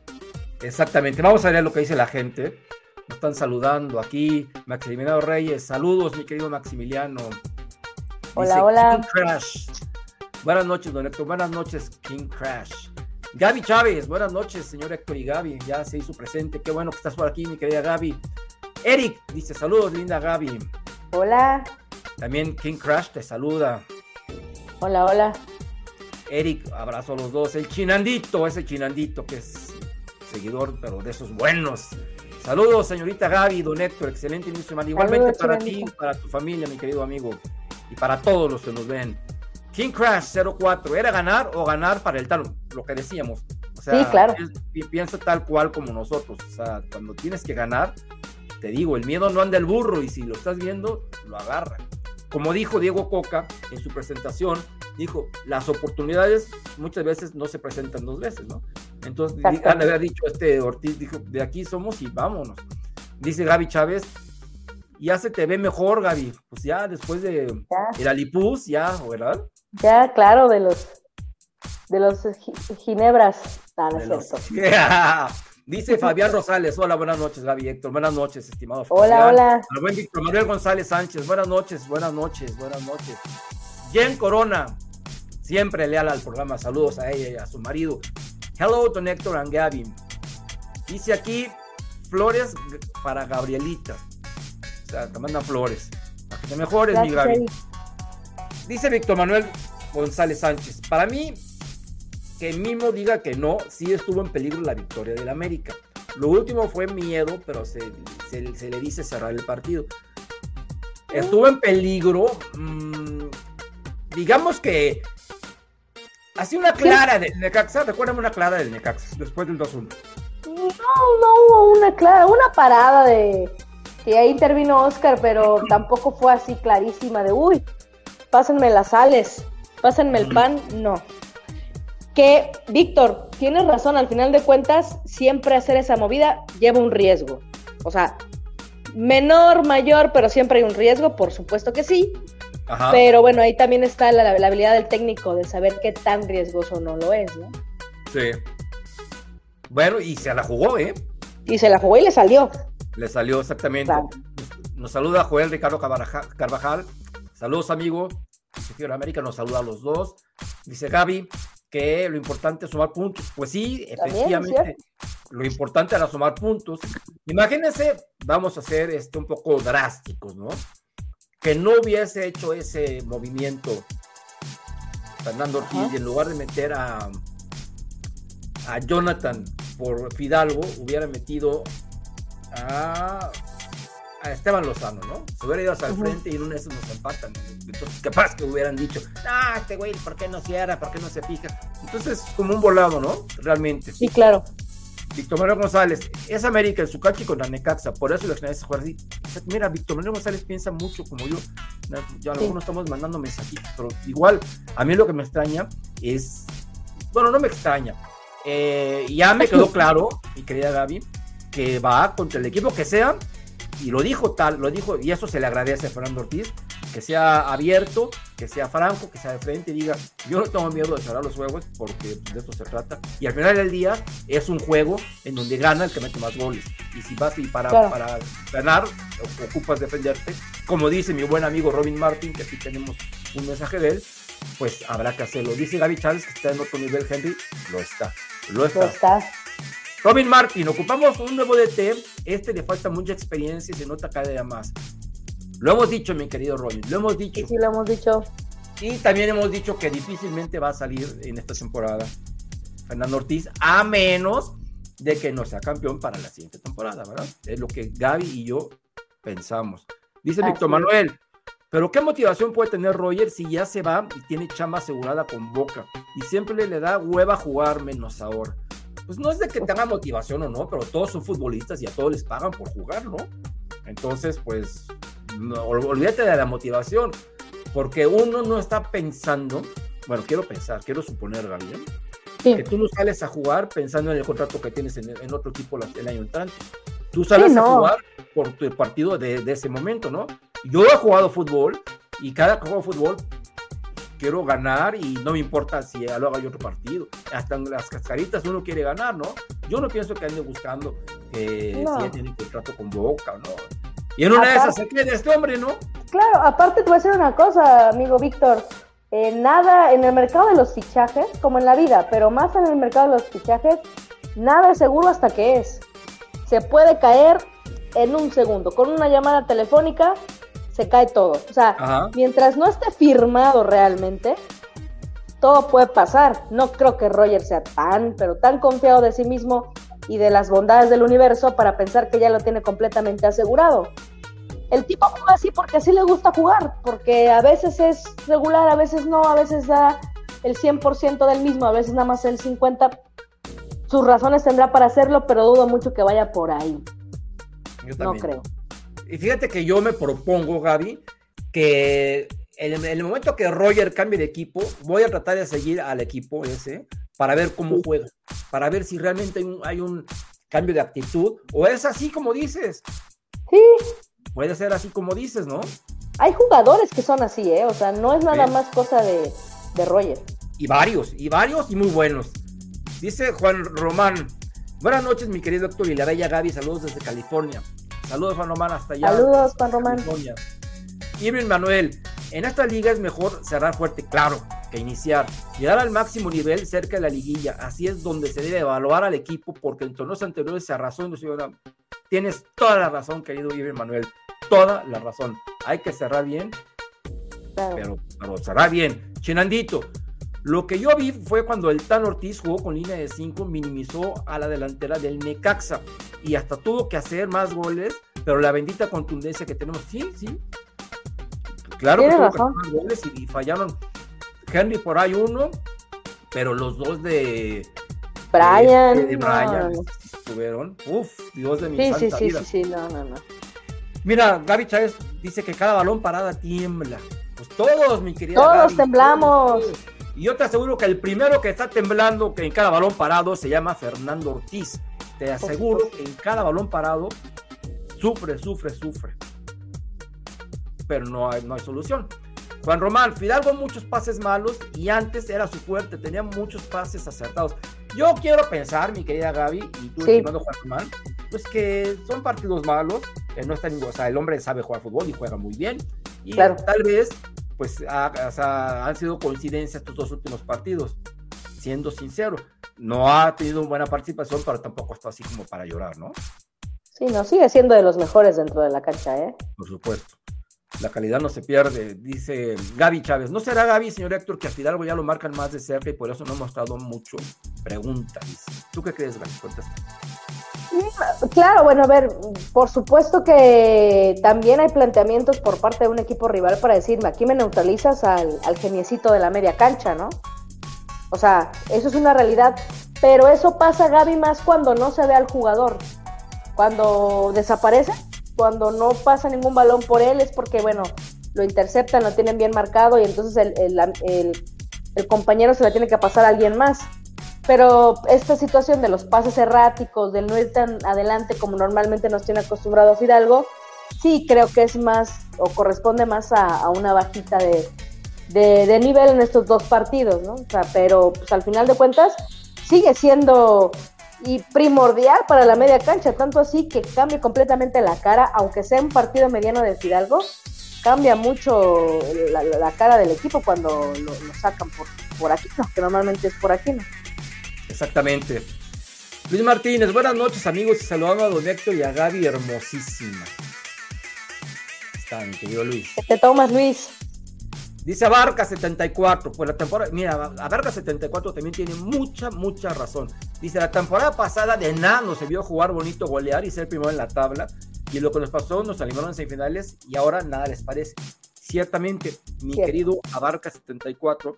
S5: Exactamente. Vamos a ver lo que dice la gente. Nos están saludando aquí. Maximiliano Reyes. Saludos, mi querido Maximiliano.
S6: Hola, hola.
S5: King Crash. Buenas noches, don Héctor. Buenas noches, King Crash. Gaby Chávez. Buenas noches, señor Héctor y Gaby. Ya se hizo presente. Qué bueno que estás por aquí, mi querida Gaby. Eric dice saludos, linda Gaby.
S6: Hola,
S5: También King Crash te saluda.
S6: hola, hola.
S5: Eric, abrazo a los dos. El chinandito, ese chinandito que es seguidor, pero de esos buenos. Saludos, señorita Gaby, don Héctor, excelente inicio semana. Igualmente
S6: Saludos,
S5: para
S6: Chinandito.
S5: ti, para tu familia, mi querido amigo, y para todos los que nos ven. King Crash 04, ¿era ganar o ganar para el tal? Lo que decíamos. O sea,
S6: Sí, claro.
S5: pi- piensa tal cual como nosotros. O sea, cuando tienes que ganar, te digo, el miedo no anda el burro y si lo estás viendo, lo agarra. Como dijo Diego Coca en su presentación, dijo, las oportunidades muchas veces no se presentan dos veces, ¿no? Entonces, de haber dicho este Ortiz, dijo, de aquí somos y vámonos. Dice Gaby Chávez, ya se te ve mejor, Gaby. Pues ya después de
S6: Ya,
S5: el Alipuz, ya, ¿verdad?
S6: Ya, claro, de los de los gi- ginebras. No, no es
S5: De los-
S6: cierto.
S5: Dice Fabián Rosales, hola, buenas noches, Gaby Héctor, buenas noches, estimado
S6: Hola,
S5: Fabián.
S6: hola.
S5: Al buen Víctor Manuel González Sánchez, buenas noches, buenas noches, buenas noches. Jen Corona, siempre leal al programa, saludos a ella y a su marido. Hello, Don Héctor and Gaby. Dice aquí, flores para Gabrielita. O sea, te mandan flores. Para que te mejores, mi
S6: Gracias,
S5: Gaby.
S6: Eric.
S5: Dice Víctor Manuel González Sánchez, para mí, que Mimo diga que no, sí estuvo en peligro la victoria del América. Lo último fue miedo, pero se, se- se le dice cerrar el partido. Estuvo en peligro, mm, digamos que así una clara del Necaxa, recuérdame una clara del Necaxa, después del 2-1.
S6: No, no hubo una clara, una parada de que ahí intervino Oscar, pero tampoco fue así clarísima de uy, pásenme las sales, pásenme el pan, no. Que, Víctor, tienes razón, al final de cuentas, siempre hacer esa movida lleva un riesgo. O sea, menor, mayor, pero siempre hay un riesgo, por supuesto que sí.
S5: Ajá.
S6: Pero bueno, ahí también está la, la habilidad del técnico de saber qué tan riesgoso no lo es, ¿no?
S5: Sí. Bueno, y se la jugó, ¿eh?
S6: Y se la jugó y le salió.
S5: Le salió exactamente.
S6: Claro.
S5: Nos saluda Joel Ricardo Carvaja- Carvajal. Saludos, amigo. Dice América nos saluda a los dos. Dice Gaby que lo importante es sumar puntos. Pues sí, efectivamente. Lo importante era sumar puntos. Imagínense, vamos a ser este, un poco drásticos, ¿no? Que no hubiese hecho ese movimiento Fernando Ortiz
S6: Ajá.
S5: y en lugar de meter a, a Jonathan por Fidalgo, hubiera metido a, a Esteban Lozano, ¿no? Se hubiera ido hacia el
S6: Ujú.
S5: frente y en una de esas nos empatan. Entonces, capaz que hubieran dicho, ah, este güey, ¿por qué no cierra? ¿Por qué no se fija? Entonces, como un volado, ¿no? Realmente.
S6: Sí, claro.
S5: Víctor Manuel González, es América en su cancha y contra Necaxa, por eso lo extraña jugar así. O sea, Mira, Víctor Manuel González piensa mucho como yo. Ya
S6: Sí.
S5: algunos estamos mandando mensajitos, pero igual, a mí lo que me extraña es. Bueno, no me extraña. Eh, ya me quedó claro, mi querida Gaby, que va contra el equipo que sea, y lo dijo tal, lo dijo, y eso se le agradece a Fernando Ortiz, que sea abierto, que sea franco, que sea de frente y diga, yo no tengo miedo de cerrar los juegos porque de esto se trata. Y al final del día es un juego en donde gana el que mete más goles. Y si vas y para,
S6: Claro.
S5: para ganar, ocupas defenderte, como dice mi buen amigo Robin Martin, que aquí tenemos un mensaje de él, pues habrá que hacerlo. Dice Gaby Chávez que está en otro nivel, Henry, lo está. Lo
S6: Lo
S5: está. Robin Martin, ocupamos un nuevo DT. Este le falta mucha experiencia y se nota cada día más. Lo hemos dicho, mi querido Robin, lo hemos dicho.
S6: Y sí lo hemos dicho.
S5: Y también hemos dicho que difícilmente va a salir en esta temporada Fernando Ortiz, a menos de que no sea campeón para la siguiente temporada, ¿verdad? Es lo que Gaby y yo pensamos. Dice
S6: Así
S5: Víctor. Manuel, pero ¿qué motivación puede tener Roger si ya se va y tiene chamba asegurada con Boca? Y siempre le da hueva jugar menos ahora. Pues no es de que tenga motivación o no, pero todos son futbolistas y a todos les pagan por jugar, ¿no? Entonces, pues, no, olvídate de la motivación, porque uno no está pensando, bueno, quiero pensar, quiero suponer.
S6: Sí.
S5: que tú no sales a jugar pensando en el contrato que tienes en, en otro equipo el año entrante. Tú sales
S6: Sí,
S5: a jugar por tu partido de, de ese momento, ¿no? Yo he jugado fútbol y cada juego fútbol quiero ganar y no me importa si luego hay otro partido. Hasta en las cascaritas uno quiere ganar, ¿no? Yo no pienso que ande buscando que
S6: No.
S5: si ya tiene contrato con Boca, ¿no? Y en una de esas se queda este hombre, ¿no?
S6: Claro, aparte te voy a decir una cosa, amigo Víctor. Eh, nada en el mercado de los fichajes, como en la vida, pero más en el mercado de los fichajes, nada es seguro hasta que es. Se puede caer en un segundo. Con una llamada telefónica se cae todo. O sea,
S5: Ajá.
S6: mientras no esté firmado realmente, todo puede pasar. No creo que Roger sea tan, pero tan confiado de sí mismo y de las bondades del universo para pensar que ya lo tiene completamente asegurado. El tipo juega así porque así le gusta jugar, porque a veces es regular, a veces no, a veces da el 100% del mismo, a veces nada más el 50%. Sus razones tendrá para hacerlo, pero dudo mucho que vaya por ahí.
S5: Yo
S6: No creo.
S5: Y fíjate que yo me propongo, Gaby, que en el, en el momento que Roger cambie de equipo, voy a tratar de seguir al equipo ese para ver cómo juega, para ver si realmente hay un, hay un cambio de actitud, o es así como dices,
S6: Sí,
S5: puede ser así como dices, ¿no?
S6: hay jugadores que son así, ¿eh? O sea, no es nada
S5: Sí.
S6: más cosa de, de Roger.
S5: Y varios, y varios y muy buenos. Dice Juan Román, buenas noches mi querido Héctor y la bella Gaby, saludos desde California. Saludos Juan Román hasta allá.
S6: Saludos, Juan Román.
S5: Irving Manuel, en esta liga es mejor cerrar fuerte, claro, que iniciar. Llegar al máximo nivel cerca de la liguilla. Así es donde se debe evaluar al equipo, porque en torneos anteriores se arrasó. en Tienes toda la razón, querido Irving Manuel. Toda la razón. Hay que cerrar bien,
S6: Claro.
S5: pero, pero cerrar bien. Chinandito, lo que yo vi fue cuando el Tan Ortiz jugó con línea de 5, minimizó a la delantera del Necaxa y hasta tuvo que hacer más goles, pero la bendita contundencia que tenemos, sí, sí. Claro que tuvo que hacer más goles y, y fallaron. Henry por ahí uno, pero los dos de
S6: Brian.
S5: de, de
S6: no,
S5: Brian
S6: no.
S5: estuvieron. Uf, Dios de mi
S6: Sí, sí,
S5: santa
S6: sí,
S5: vida.
S6: sí, sí, no, no, no.
S5: Mira, Gaby Chávez dice que cada balón parada tiembla. Pues todos, mi querida.
S6: Todos
S5: Gaby,
S6: temblamos.
S5: todos. Y yo te aseguro que el primero que está temblando que en cada balón parado se llama Fernando Ortiz. Te aseguro que en cada balón parado sufre, sufre, sufre. Pero no hay, no hay solución. Juan Román, Fidalgo muchos pases malos y antes era su fuerte, tenía muchos pases acertados. Yo quiero pensar, mi querida Gaby, y tú,
S6: Sí.
S5: Juan Román, pues que son partidos malos, que no están, o sea, el hombre sabe jugar fútbol y juega muy bien, y
S6: Claro.
S5: tal vez, pues, ha- o sea, han sido coincidencias estos dos últimos partidos, siendo sincero, no ha tenido buena participación, pero tampoco está así como para llorar, ¿no?
S6: Sí, no, sigue siendo de los mejores dentro de la cancha, ¿eh?
S5: Por supuesto. La calidad no se pierde, dice Gaby Chávez. ¿No será Gaby, señor Héctor, que a Fidalgo ya lo marcan más de cerca y por eso no ha mostrado mucho? Pregunta, dice. ¿Tú qué crees, Gaby? Contesta.
S6: Claro, bueno, a ver, por supuesto que también hay planteamientos por parte de un equipo rival para decirme, aquí me neutralizas al, geniecito de la media cancha, ¿no? O sea, eso es una realidad, pero eso pasa, Gaby, más cuando no se ve al jugador. Cuando desaparece, cuando no pasa ningún balón por él, es porque, bueno, lo interceptan, lo tienen bien marcado y entonces el- el compañero se la tiene que pasar a alguien más. Pero esta situación de los pases erráticos, del no ir tan adelante como normalmente nos tiene acostumbrado Fidalgo, sí creo que es más o corresponde más a, una bajita de, de- nivel en estos dos partidos, ¿no? O sea, pero pues, al final de cuentas sigue siendo y primordial para la media cancha, tanto así que cambie completamente la cara, aunque sea un partido mediano de Fidalgo, cambia mucho la, la cara del equipo cuando lo, lo sacan por, por aquí, ¿no? que normalmente es por aquí, ¿no?
S5: Exactamente. Luis Martínez, buenas noches amigos y saludando a Don Héctor y a Gaby, hermosísima. Está mi querido Luis.
S6: Te tomas, Luis.
S5: Dice Abarca 74, pues la temporada, mira, Abarca 74 también tiene mucha, mucha razón. Dice, la temporada pasada de nada nos se vio jugar bonito, golear y ser primero en la tabla. Y lo que nos pasó, nos animaron en semifinales y ahora nada les parece. Ciertamente, mi
S6: Cierto.
S5: querido Abarca 74,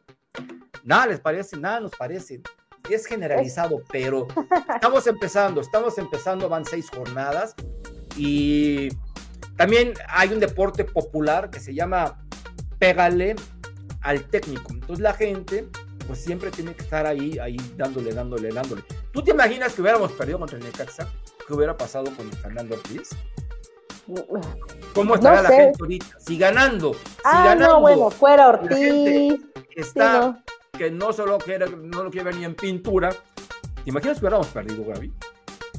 S5: nada les parece, nada nos parece. Es generalizado, pero estamos empezando, estamos empezando, van seis jornadas y también hay un deporte popular que se llama pégale al técnico. Entonces la gente pues siempre tiene que estar ahí, ahí dándole, dándole, dándole. ¿Tú te imaginas que hubiéramos perdido contra el Necaxa? ¿Qué hubiera pasado con Fernando Ortiz? ¿Cómo estará la
S6: sé.
S5: gente ahorita? Si ganando, si
S6: Ah,
S5: ganando,
S6: no, bueno, fuera
S5: la gente
S6: Ortiz.
S5: está
S6: sí, no.
S5: Que no solo quiere, no lo quiere ver ni en pintura. ¿Te imaginas que hubiéramos perdido, Gaby?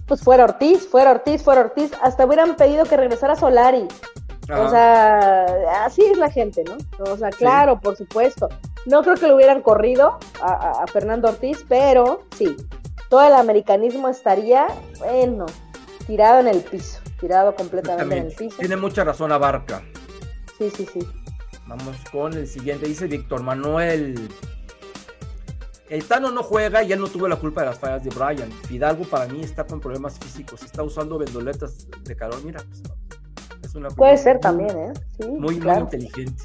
S6: Pues fuera Ortiz, fuera Ortiz, fuera Ortiz. Hasta hubieran pedido que regresara Solari.
S5: Ajá.
S6: O sea, así es la gente, ¿no? O sea, claro, por supuesto. No creo que lo hubieran corrido a, Fernando Ortiz, pero sí, todo el americanismo estaría, bueno, tirado en el piso, tirado completamente en el piso.
S5: Tiene mucha razón Abarca.
S6: Sí, sí, sí.
S5: Vamos con el siguiente. Dice Víctor Manuel. El Tano no juega y él no tuvo la culpa de las fallas de Brian. Fidalgo para mí está con problemas físicos. Está usando vendoletas de calor. Mira, pues, es una
S6: Puede ser
S5: muy-
S6: también, ¿eh? Sí,
S5: Muy, muy inteligente.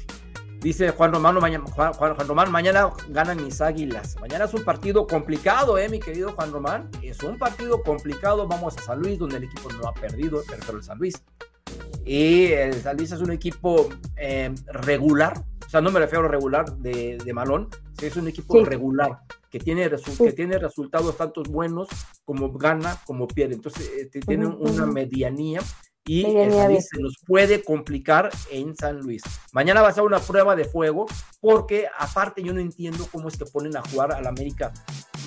S5: Dice Juan Román, mañana, Juan Román, mañana ganan mis águilas. Mañana es un partido complicado, ¿eh, mi querido Juan Román? Es un partido complicado. Vamos a San Luis, donde el equipo no ha perdido, pero el San Luis. Y el San Luis es un equipo eh, regular. O sea, no me refiero a regular de, de malón, sí, es un equipo
S6: Sí.
S5: regular que tiene,
S6: Sí.
S5: que tiene resultados tantos buenos como gana, como pierde. Entonces, eh, tiene una medianía y el San se nos puede complicar en San Luis. Mañana va a ser una prueba de fuego porque aparte yo no entiendo cómo es que ponen a jugar al América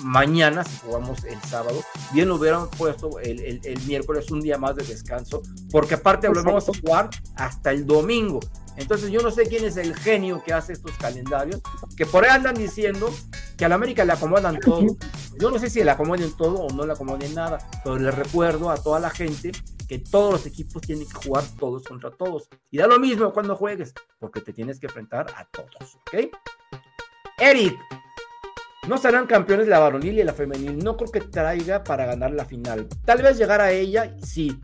S5: mañana si jugamos el sábado. Bien lo hubieran puesto el, el- el miércoles un día más de descanso porque aparte lo vamos a jugar hasta el domingo. Entonces yo no sé quién es el genio que hace estos calendarios, que por ahí andan diciendo que al América le acomodan todo. Yo no sé si le acomoden todo o no le acomoden nada, pero les recuerdo a toda la gente que todos los equipos tienen que jugar todos contra todos. Y da lo mismo cuando juegues, porque te tienes que enfrentar a todos, ¿ok? Eric, no serán campeones la varonil y la femenil. No creo que traiga para ganar la final. Tal vez llegar a ella, sí.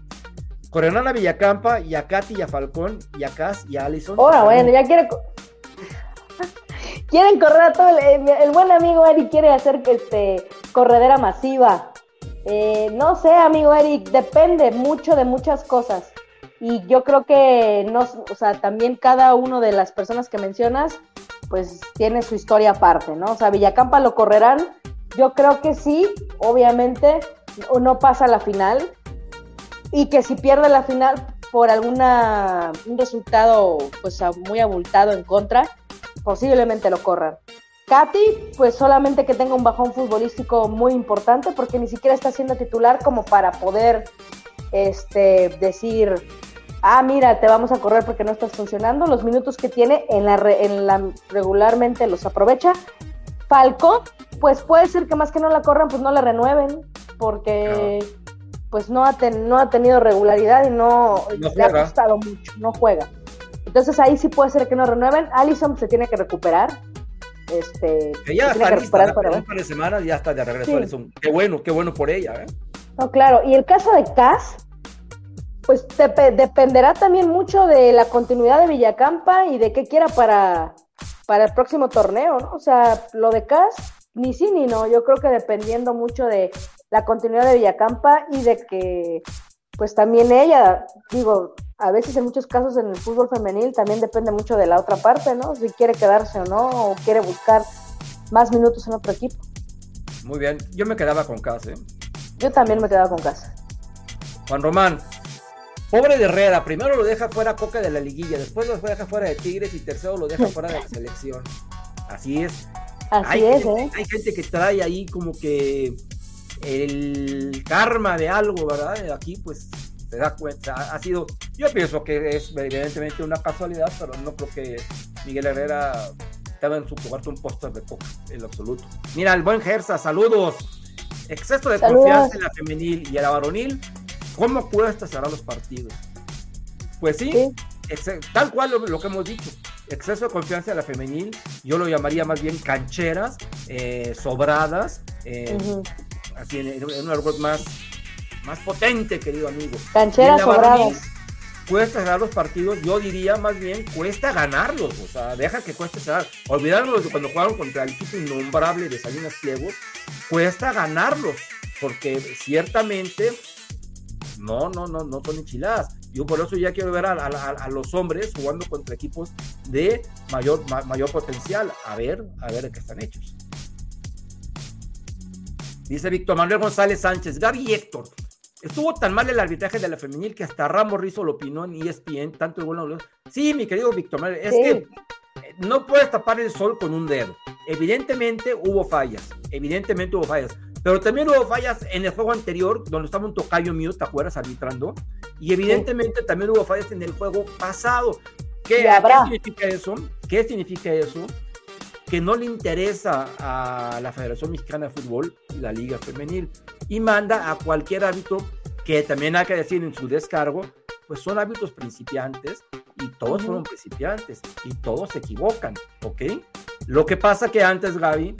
S5: Coronar a Villacampa y a Katy y a Falcón y a Cas y a Allison.
S6: Ahora, bueno, ya quiere. co- Quieren correr a todo. El, el buen amigo Eric quiere hacer que este, corredera masiva. Eh, no sé, amigo Eric, depende mucho de muchas cosas. Y yo creo que no, o sea, también cada uno de las personas que mencionas, pues tiene su historia aparte, ¿no? O sea, Villacampa lo correrán. Yo creo que sí, obviamente, o no pasa a la final. Y que si pierde la final por alguna un resultado pues muy abultado en contra, posiblemente lo corran. Katy, pues solamente que tenga un bajón futbolístico muy importante porque ni siquiera está siendo titular como para poder este decir, ah, mira, te vamos a correr porque no estás funcionando. Los minutos que tiene en la, en la regularmente los aprovecha. Falcón, pues puede ser que más que no la corran, pues no la renueven porque pues no ha, ten- no ha tenido regularidad y no,
S5: No
S6: le ha costado mucho, no juega. Entonces ahí sí puede ser que no renueven. Allison se tiene que recuperar. Este,
S5: Que ya está lista, ¿no?
S6: para
S5: par de semanas ya está de regreso.
S6: Sí.
S5: Allison. Qué bueno, qué bueno por ella, ¿eh?
S6: No, claro. Y el caso de Cas, pues depe- dependerá también mucho de la continuidad de Villacampa y de qué quiera para, para el próximo torneo, ¿no? O sea, lo de Cas, ni sí ni no. Yo creo que dependiendo mucho de la continuidad de Villacampa y de que, pues también ella, digo, a veces en muchos casos en el fútbol femenil también depende mucho de la otra parte, ¿no? Si quiere quedarse o no, o quiere buscar más minutos en otro equipo.
S5: Muy bien. Yo me quedaba con Cas, ¿eh?
S6: Yo también me quedaba con Cas.
S5: Juan Román. Pobre de Herrera, primero lo deja fuera Coca de la liguilla, después lo deja fuera de Tigres y tercero lo deja fuera de la selección. Así es.
S6: Así
S5: hay,
S6: es, ¿eh?
S5: hay gente que trae ahí como que el karma de algo, ¿verdad? Aquí pues se da cuenta, ha sido, yo pienso que es evidentemente una casualidad, pero no creo que Miguel Herrera estaba en su cuarto un póster de coca, en absoluto. Mira, el buen Gersa, saludos. exceso de
S6: Saludos.
S5: confianza en la femenil y en la varonil, ¿cómo cuesta cerrar los partidos? Pues sí, tal cual lo, lo que hemos dicho, exceso de confianza en la femenil, yo lo llamaría más bien cancheras, eh, sobradas, eh. Así en, en un argot más, más potente, querido amigo.
S6: Cancheras sobradas.
S5: Cuesta cerrar los partidos, yo diría más bien cuesta ganarlos, o sea, deja que cueste cerrar. Olvidarnos de cuando jugaron contra el equipo innombrable de Salinas Pliegos, cuesta ganarlos, porque ciertamente no, no, no, no son enchiladas. Yo por eso ya quiero ver a, a- a- a los hombres jugando contra equipos de mayor, ma- mayor potencial, a ver, a ver de qué están hechos. Dice Víctor Manuel González Sánchez, Gaby Héctor. Estuvo tan mal el arbitraje de la femenil que hasta Ramos Rizzo lo opinó en ESPN, tanto el bueno. Sí, mi querido Víctor Manuel, es
S6: Sí.
S5: que eh, no puedes tapar el sol con un dedo. Evidentemente hubo fallas, evidentemente hubo fallas, pero también hubo fallas en el juego anterior, donde estaba un tocayo mío, ¿te acuerdas? Arbitrando. Y evidentemente también hubo fallas en el juego pasado. ¿Qué. ¿Qué significa eso? ¿Qué significa eso? Que no le interesa a la Federación Mexicana de Fútbol y la Liga Femenil y manda a cualquier árbitro que también hay que decir en su descargo, pues son árbitros principiantes y todos
S6: Ujú.
S5: fueron principiantes y todos se equivocan, ¿ok? Lo que pasa que antes, Gaby,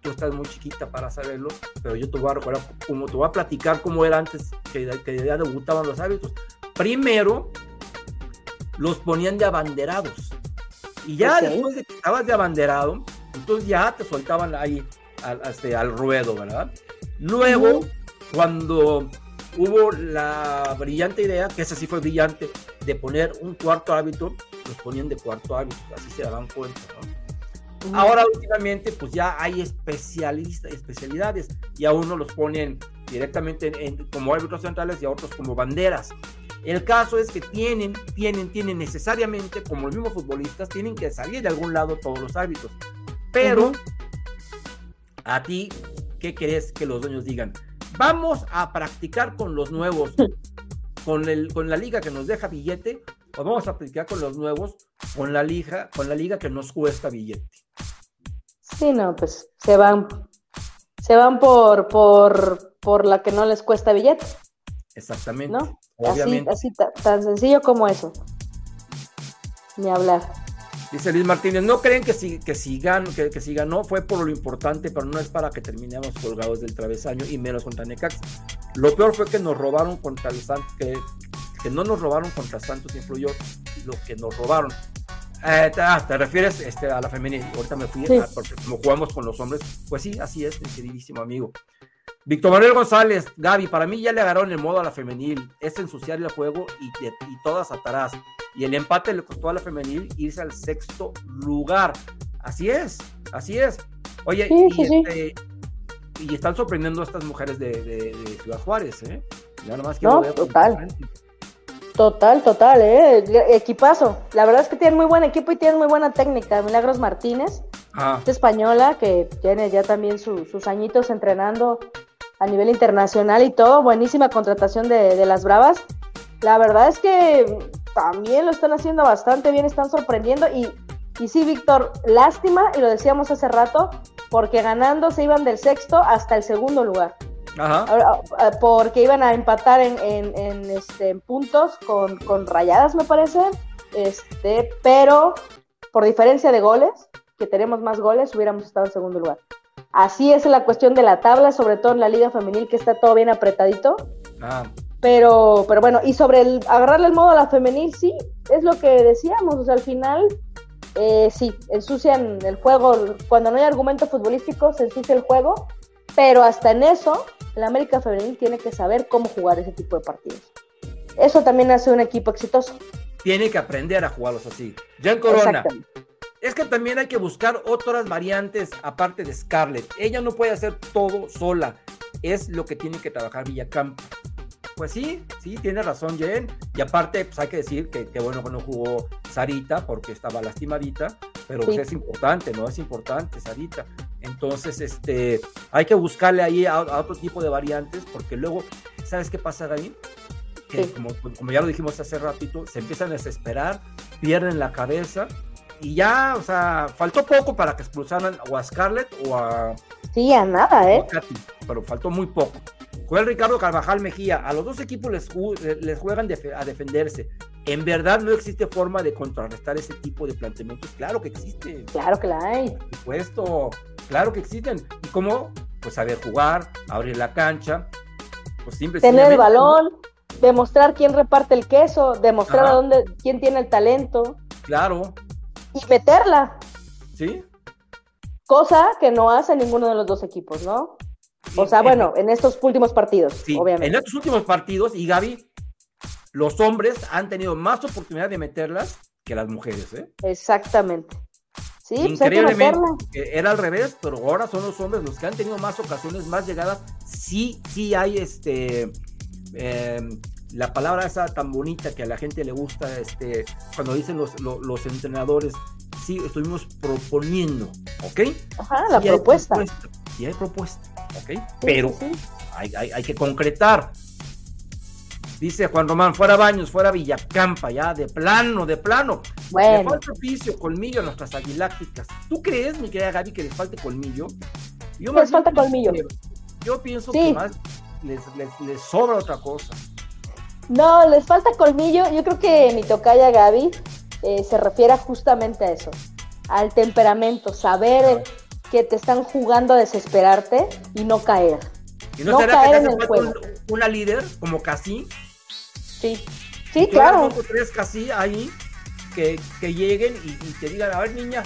S5: tú estás muy chiquita para saberlo, pero yo te voy a recordar, como te voy a platicar cómo era antes que, que ya debutaban los árbitros. Primero, los ponían de abanderados. Y ya
S6: Ok.
S5: después de que estabas de abanderado, entonces ya te soltaban ahí al, este, al ruedo, ¿verdad? Luego,
S6: Ujú.
S5: cuando hubo la brillante idea, que esa sí fue brillante, de poner un cuarto árbitro, los ponían de cuarto árbitro, así se daban cuenta, ¿no? Ahora últimamente pues ya hay especialistas, especialidades y a uno los ponen directamente en- en- como árbitros centrales y a otros como banderas. El caso es que tienen, tienen, tienen necesariamente, como los mismos futbolistas, tienen que salir de algún lado todos los árbitros. Pero a ti, ¿qué querés que los dueños digan? Vamos a practicar con los nuevos, con, el, con la liga que nos deja billete, o vamos a practicar con los nuevos, con la liga, con la liga que nos cuesta billete.
S6: Sí, no, pues se van, se van por, por, por la que no les cuesta billete,
S5: Exactamente.
S6: ¿no? Así,
S5: Obviamente.
S6: así ta- tan sencillo como eso. Ni hablar.
S5: Dice Luis Martínez, ¿no creen que si, que, si gan- que, que si ganó fue por lo importante, pero no es para que terminemos colgados del travesaño y menos contra Necaxa? Lo peor fue que nos robaron contra el Santos, que, que no nos robaron contra Santos influyó lo que nos robaron. Eh, te, ah, te refieres este, a la femenil, ahorita me fui,
S6: Sí.
S5: a- porque como jugamos con los hombres, pues sí, así es, mi queridísimo amigo. Víctor Manuel González, Gaby, para mí ya le agarraron el modo a la femenil, es ensuciar el juego y, todas atrás. Y el empate le costó a la femenil irse al sexto lugar. Así es, así es. Oye,
S6: Sí,
S5: y,
S6: sí, sí.
S5: este, y están sorprendiendo a estas mujeres de, de- de Ciudad Juárez, ¿eh? Ya nomás quiero
S6: No, total. Total, total, ¿eh? Equipazo. La verdad es que tienen muy buen equipo y tienen muy buena técnica. Milagros Martínez,
S5: Ah,
S6: española que tiene ya también su- sus añitos entrenando a nivel internacional y todo. Buenísima contratación de, de las Bravas. La verdad es que también lo están haciendo bastante bien, están sorprendiendo. Y, y sí, Víctor, lástima, y lo decíamos hace rato, porque ganando se iban del sexto hasta el segundo lugar.
S5: ajá.
S6: Ah, porque iban a empatar en, en- en, este, en puntos con, con rayadas, me parece. Este, pero por diferencia de goles, que tenemos más goles, hubiéramos estado en segundo lugar. Así es la cuestión de la tabla, sobre todo en la liga femenil, que está todo bien apretadito.
S5: Ah,
S6: Pero, pero bueno, y sobre el agarrarle el modo a la femenil, sí, es lo que decíamos. O sea, al final, eh, sí, ensucian el juego. Cuando no hay argumento futbolístico, se ensucia el juego. Pero hasta en eso, el América Femenil tiene que saber cómo jugar ese tipo de partidos. Eso también hace un equipo exitoso.
S5: tiene que aprender a jugarlos así. Jan Corona. Es que también hay que buscar otras variantes aparte de Scarlett. Ella no puede hacer todo sola. Es lo que tiene que trabajar Villacampo. Pues sí, sí, tiene razón Jen. Y aparte, pues hay que decir que, que bueno que no jugó Sarita porque estaba lastimadita, pero pues
S6: Sí.
S5: es importante, ¿no? Es importante Sarita. Entonces, este, hay que buscarle ahí a, a otro tipo de variantes porque luego, ¿sabes qué pasa, Gaby? Que
S6: Sí.
S5: como, como ya lo dijimos hace ratito, se empiezan a desesperar, pierden la cabeza y ya, o sea, faltó poco para que expulsaran o a Scarlett o a,
S6: Sí, a nada, ¿eh?
S5: a Katy, pero faltó muy poco. Fue el Ricardo Carvajal Mejía. A los dos equipos les, ju- les juegan a defenderse. En verdad no existe forma de contrarrestar ese tipo de planteamientos. Claro que existe,
S6: Claro que la hay.
S5: por supuesto. Claro que existen. ¿Y cómo? Pues saber jugar, abrir la cancha. Pues simple,
S6: Tener el balón, demostrar quién reparte el queso, demostrar a dónde, quién tiene el talento
S5: Claro,
S6: y meterla.
S5: ¿sí?
S6: Cosa que no hace ninguno de los dos equipos, ¿no? O sea, bueno, en estos últimos partidos,
S5: Sí, en
S6: obviamente.
S5: estos últimos partidos, y Gaby, los hombres han tenido más oportunidad de meterlas que las mujeres, ¿eh?
S6: Exactamente. Sí, pues
S5: Increíblemente, eh, era al revés, pero ahora son los hombres los que han tenido más ocasiones, más llegadas. Sí, sí hay este. eh, la palabra esa tan bonita que a la gente le gusta, este, cuando dicen los, lo- los entrenadores, sí, estuvimos proponiendo, ¿ok?
S6: Ajá, la
S5: Sí hay
S6: propuesta.
S5: Sí hay propuesta, ¿ok?
S6: Sí,
S5: Pero
S6: sí,
S5: hay, hay- hay que concretar. Dice Juan Román, fuera Baños, fuera Villacampa, ya, de plano, de plano. Le
S6: Bueno,
S5: falta oficio, colmillo a nuestras aguilácticas. ¿Tú crees, mi querida Gaby, que les falte colmillo? Yo
S6: Les
S5: más
S6: falta colmillo.
S5: que- yo pienso que más les, les- les sobra otra cosa.
S6: No, les falta colmillo. Yo creo que mi tocaya Gaby eh, se refiere justamente a eso, al temperamento, saber que te están jugando a desesperarte y no caer.
S5: ¿Y no,
S6: No
S5: será que
S6: caer
S5: te
S6: en
S5: hace
S6: el
S5: falta un-
S6: juego.
S5: una líder como Casi?
S6: Sí, sí, claro.
S5: Dos o tres Casi ahí que, que lleguen y, y te digan, a ver, niña,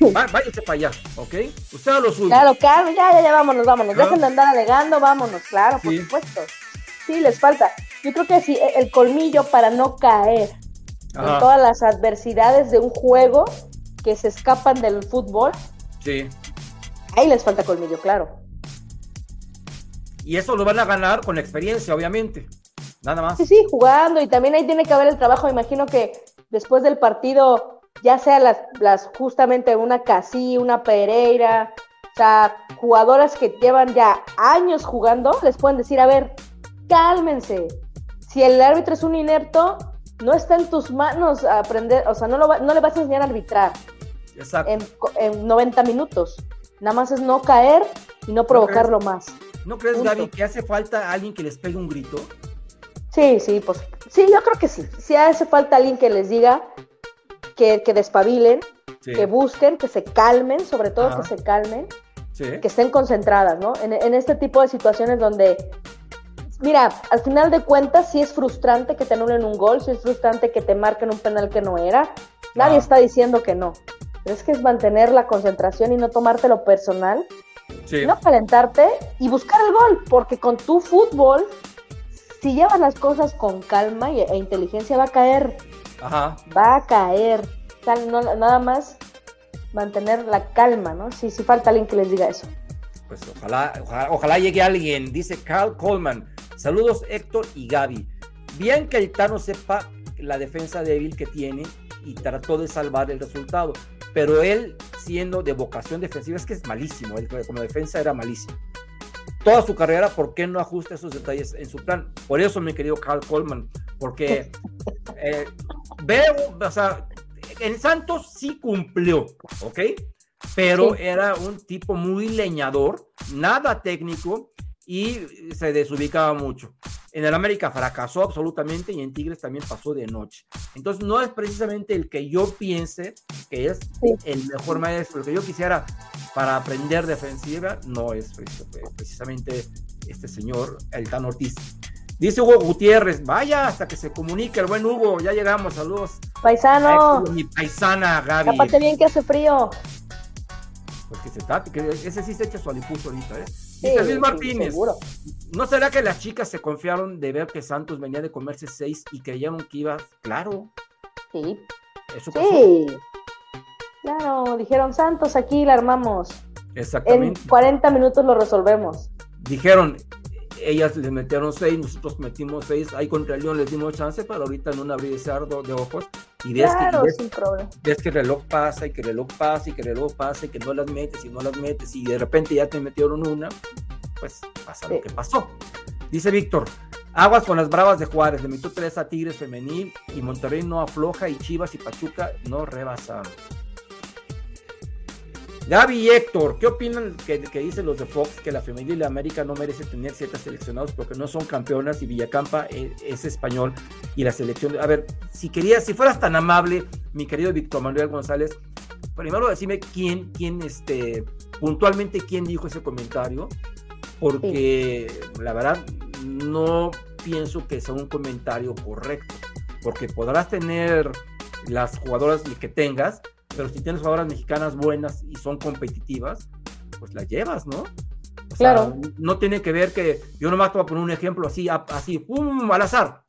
S5: váyase para allá, ¿ok? Usted a lo suyo.
S6: Claro, claro, ya, ya, ya, vámonos, vámonos. Dejen de andar alegando, vámonos, claro, por
S5: Sí.
S6: supuesto. Sí, les falta. Yo creo que sí, e- el colmillo para no caer en
S5: Ajá,
S6: todas las adversidades de un juego que se escapan del fútbol,
S5: sí.
S6: ahí les falta colmillo, claro.
S5: Y eso lo van a ganar con experiencia, obviamente. Nada más.
S6: Sí, sí, jugando y también ahí tiene que haber el trabajo. Me imagino que después del partido, ya sea las, las justamente una Casi, una Pereira, o sea, jugadoras que llevan ya años jugando, les pueden decir, a ver, cálmense. Si el árbitro es un inepto, no está en tus manos aprender, o sea, no, lo va- no le vas a enseñar a arbitrar
S5: Exacto.
S6: en, en 90 minutos. Nada más es no caer y no provocarlo más.
S5: ¿No crees,
S6: punto.
S5: Gaby, que hace falta alguien que les pegue un grito?
S6: Sí, sí, pues sí, yo creo que sí. Sí hace falta alguien que les diga que, que despabilen,
S5: Sí.
S6: que busquen, que se calmen, sobre todo
S5: Ajá.
S6: que se calmen,
S5: Sí.
S6: que estén concentradas, ¿no? En, en este tipo de situaciones donde, mira, al final de cuentas sí es frustrante que te anulen un gol, sí es frustrante que te marquen un penal que no era. Nadie
S5: Ah.
S6: está diciendo que no. Pero es que es mantener la concentración y no tomártelo personal,
S5: Sí.
S6: no calentarte y buscar el gol, porque con tu fútbol, si llevas las cosas con calma e inteligencia, va a caer,
S5: Ajá.
S6: va a caer. O sea, no- nada más mantener la calma, ¿no? Si, si falta alguien que les diga eso.
S5: Pues ojalá, ojalá, ojalá llegue alguien, dice Carl Coleman. Saludos Héctor y Gaby. Bien que el Tano sepa la defensa débil que tiene y trató de salvar el resultado, pero él siendo de vocación defensiva es que es malísimo, él como defensa era malísimo. Toda su carrera, ¿por qué no ajusta esos detalles en su plan? Por eso, mi querido Carl Coleman, porque eh, veo, o sea, en Santos sí cumplió, ¿ok? Pero
S6: Sí.
S5: era un tipo muy leñador, nada técnico y se desubicaba mucho. En el América fracasó absolutamente y en Tigres también pasó de noche. Entonces no es precisamente el que yo piense que es
S6: Sí.
S5: el mejor maestro, el que yo quisiera para aprender defensiva, no es precis- precisamente este señor, el Tan Ortiz. Dice Hugo Gutiérrez, vaya hasta que se comunique el buen Hugo, ya llegamos, saludos.
S6: Paisano,
S5: Ay, Mi paisana Gaby.
S6: tápate bien que hace frío.
S5: Pues que se tape, que ese sí se echa su alipuso ahorita, ¿eh?
S6: Sí,
S5: Luis Martínez,
S6: seguro.
S5: ¿no será que las chicas se confiaron de ver que Santos venía de comerse seis y creyeron que iba? Claro,
S6: Sí,
S5: eso pasó.
S6: sí. Claro, dijeron Santos, aquí la armamos. En
S5: Exactamente.
S6: 40 minutos lo resolvemos.
S5: Dijeron, ellas les metieron seis, nosotros metimos seis, ahí contra el León les dimos chance para ahorita en un abrir de ojos y ves,
S6: Claro,
S5: que, y ves,
S6: sin problema.
S5: ves que el reloj pasa y que el reloj pasa y que el reloj pasa y que no las metes y no las metes y de repente ya te metieron una, pues pasa lo que pasó. Dice Víctor, Aguas con las Bravas de Juárez, le metió tres a Tigres Femenil y Monterrey no afloja y Chivas y Pachuca no rebasaron. Gaby y Héctor, ¿qué opinan que, que dicen los de Fox que la femenil de América no merece tener siete seleccionados porque no son campeonas y Villacampa es, es español y la selección? A ver, si querías, si fueras tan amable, mi querido Víctor Manuel González, primero decime quién, quién, este, puntualmente quién dijo ese comentario, porque la verdad no pienso que sea un comentario correcto, porque podrás tener las jugadoras que tengas, pero si tienes jugadoras mexicanas buenas y son competitivas, pues las llevas, ¿no? O sea,
S6: Claro.
S5: no tiene que ver que yo nomás te voy a poner un ejemplo así, así, ¡pum! al azar.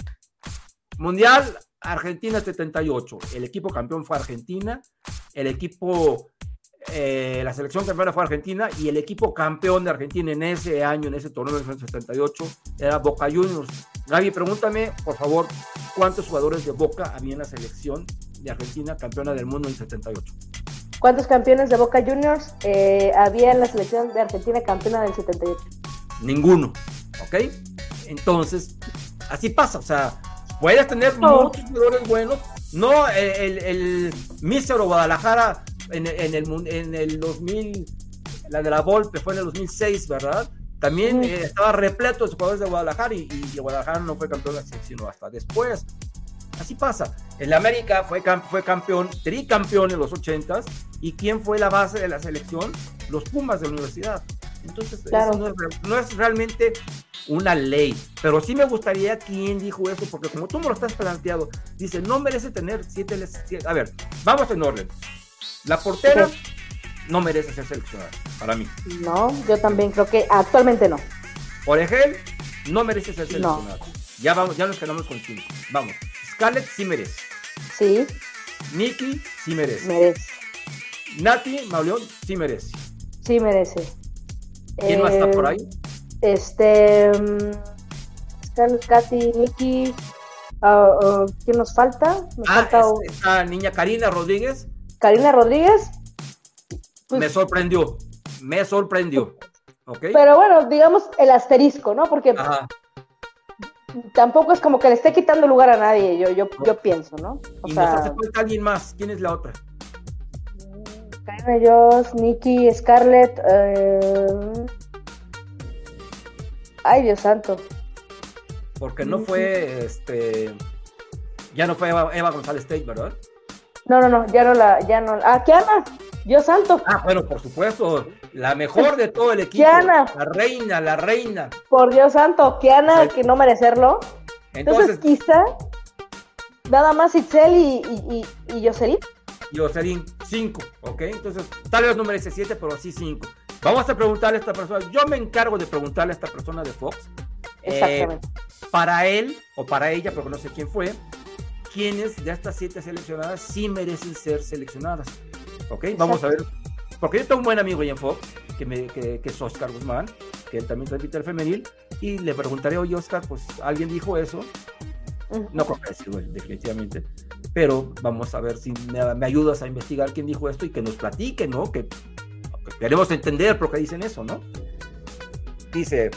S5: Mundial Argentina 78. El equipo campeón fue Argentina. El equipo, eh, la selección campeona fue Argentina. Y el equipo campeón de Argentina en ese año, en ese torneo de 1978, era Boca Juniors. Gaby, pregúntame, por favor, ¿cuántos jugadores de Boca había en la selección de Argentina campeona del mundo en el 78?
S6: ¿Cuántos campeones de Boca Juniors eh, había en la selección de Argentina campeona del 78?
S5: Ninguno. ¿Ok? Entonces, así pasa. O sea, puedes tener
S6: No.
S5: muchos jugadores buenos. No, el, el, el mísero Guadalajara en, en el, en el 2000, la de la Volpe fue en el 2006, ¿verdad? También eh, estaba repleto de jugadores de Guadalajara y, y Guadalajara no fue campeón así, sino hasta después. Así pasa. El América fue, cam- fue campeón, tricampeón en los 80s. ¿Y quién fue la base de la selección? Los Pumas de la universidad. Entonces, eso no, es, re- no es realmente una ley. Pero sí me gustaría quién dijo eso, porque como tú me lo estás planteando, dice, no merece tener siete. siete- A ver, vamos en orden. La portera
S6: Sí.
S5: no merece ser seleccionada, para mí.
S6: No, yo también creo que actualmente no.
S5: Por ejemplo, no merece ser
S6: No.
S5: seleccionada. Ya, vamos, ya nos quedamos con cinco. Vamos. Scarlett sí merece.
S6: Sí,
S5: Nikki sí merece.
S6: merece.
S5: Nati Mauleón sí merece.
S6: Sí, merece.
S5: ¿Quién más está
S6: Eh,
S5: por ahí?
S6: Este. mm, Scarlett, Katy, Nikki. ah, ah, ¿Quién nos falta? Nos
S5: Ah,
S6: falta
S5: es- esta niña Karina Rodríguez
S6: Karina Rodríguez. Pues-
S5: me sorprendió. Me sorprendió. ¿Ok?
S6: Pero bueno, digamos el asterisco, ¿no? Porque
S5: Ajá.
S6: Tampoco es como que le esté quitando lugar a nadie, yo, yo, yo pienso, ¿no? O
S5: Y nos hace
S6: sea,
S5: falta alguien más. ¿Quién es la otra?
S6: Karina Joss, Nikki, Scarlett. eh, Ay, Dios santo.
S5: Porque no fue este. Ya no fue Eva, Eva González Tate, ¿verdad?
S6: No, no, no, ya no la, ya no. Ah, Kiana, Dios santo.
S5: Ah, bueno, por supuesto. La mejor de todo el equipo.
S6: Diana.
S5: La reina, la reina.
S6: Por Dios santo, Kiana, que no merecerlo. Entonces,
S5: Entonces,
S6: quizá nada más Itzel y, y, y, y Jocelyn.
S5: Jocelyn, 5, ¿ok? Entonces, tal vez no merece 7, pero sí 5. Vamos a preguntarle a esta persona. Yo me encargo de preguntarle a esta persona de Fox. eh,
S6: Exactamente.
S5: para él o para ella, porque no sé quién fue, quiénes de estas siete seleccionadas sí merecen ser seleccionadas. ¿Ok? Vamos a ver. Porque yo tengo un buen amigo ahí en Fox, que, me, que, que es Oscar Guzmán, que él también transmite el femenil, y le preguntaré, oye Oscar, pues alguien dijo eso. No creo que haya sido él, definitivamente. Pero vamos a ver si me, me ayudas a investigar quién dijo esto y que nos platique, ¿no? Que, que queremos entender por qué dicen eso, ¿no? Dice,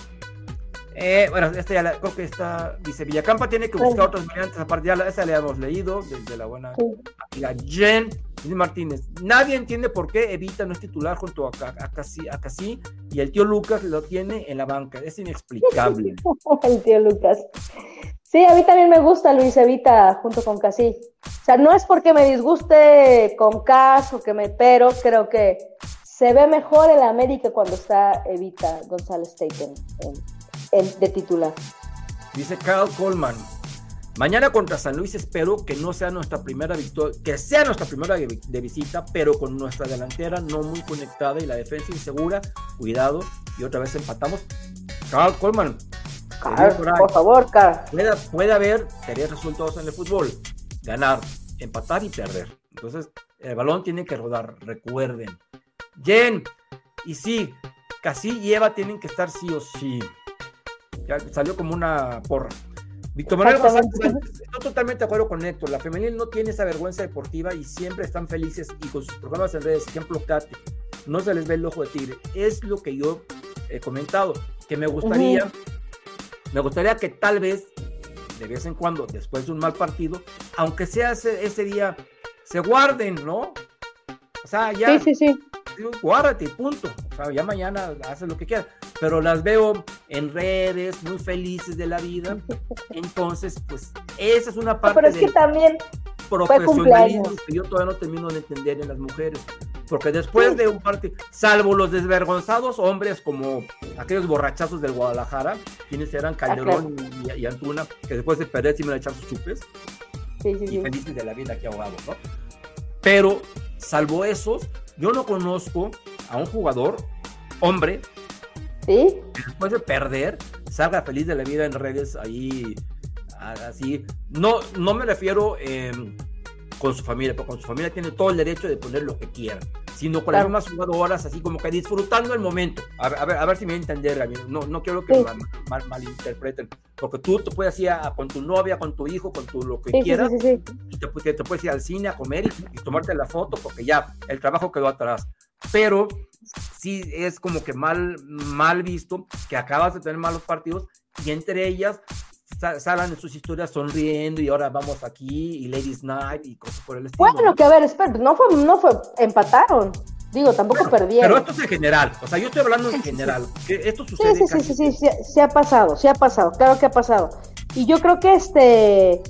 S5: eh, bueno, esta ya la, creo que está, dice, Villacampa tiene que buscar otras variantes, aparte ya la, esa la hemos leído, desde la buena
S6: Sí.
S5: amiga Jen Martínez. Nadie entiende por qué Evita no es titular junto a, a, a, Casi, a Casi y el tío Lucas lo tiene en la banca. Es inexplicable.
S6: El tío Lucas. Sí, a mí también me gusta Luis Evita junto con Casi. O sea, no es porque me disguste con Cas o que me, pero creo que se ve mejor el América cuando está Evita González Tate en, en- de titular.
S5: Dice Carl Coleman. Mañana contra San Luis espero que no sea nuestra primera victoria, que sea nuestra primera de, visita, pero con nuestra delantera no muy conectada y la defensa insegura. Cuidado, y otra vez empatamos. Carl Coleman,
S6: Car,
S5: por
S6: favor, Car.
S5: puede, puede haber tres resultados en el fútbol: ganar, empatar y perder. Entonces, el balón tiene que rodar, recuerden. Jen, y sí, Casi y Eva tienen que estar sí o sí. Ya salió como una porra. Víctor Manuel estoy totalmente de acuerdo con Héctor. La femenil no tiene esa vergüenza deportiva y siempre están felices y con sus programas en redes, ejemplo, Katy, no se les ve el ojo de tigre. Es lo que yo he comentado, que me gustaría Me gustaría que tal vez, de vez en cuando, después de un mal partido, aunque sea ese, ese día, se guarden, ¿no? O sea, ya,
S6: Sí, sí, sí.
S5: guárdate, punto. O sea, ya mañana haces lo que quieras. Pero las veo en redes, muy felices de la vida. Entonces, pues, esa es una
S6: No,
S5: parte
S6: pero es que también,
S5: profesionalismo que yo todavía no termino de entender en las mujeres. Porque después de un partido, salvo los desvergonzados hombres como aquellos borrachazos del Guadalajara, quienes eran Calderón y, y Antuna, que después de perder sí me echar sus chupes,
S6: sí, sí,
S5: y
S6: sí.
S5: felices de la vida aquí ahogados, ¿no? Pero, salvo esos, yo no conozco a un jugador, hombre,
S6: ¿Sí?
S5: después de perder, salga feliz de la vida en redes ahí, así. No, no me refiero eh, con su familia, porque con su familia tiene todo el derecho de poner lo que quieran, sino con
S6: Claro.
S5: las mismas jugadoras, así como que disfrutando el momento. A, ver- a ver, a ver si me voy a entender, Gaby. No, no quiero que
S6: Sí.
S5: mal, mal- malinterpreten, porque tú te puedes ir a- con tu novia, con tu hijo, con tu lo que
S6: Sí,
S5: quieras,
S6: sí,
S5: y te, te puedes ir al cine a comer y, y tomarte la foto porque ya el trabajo quedó atrás. Pero sí es como que mal, mal visto que acabas de tener malos partidos y entre ellas sa- salen en sus historias sonriendo y ahora vamos aquí y Ladies Night y cosas por el estilo.
S6: Bueno,
S5: ¿no?
S6: que a ver, espera, no fue, no fue, empataron. Digo, tampoco
S5: Pero
S6: perdieron.
S5: esto es en general, o sea, yo estoy hablando en general. que esto sucede
S6: sí, sí, sí, sí, sí, sí ha pasado, sí ha pasado, claro que ha pasado. Y yo creo que este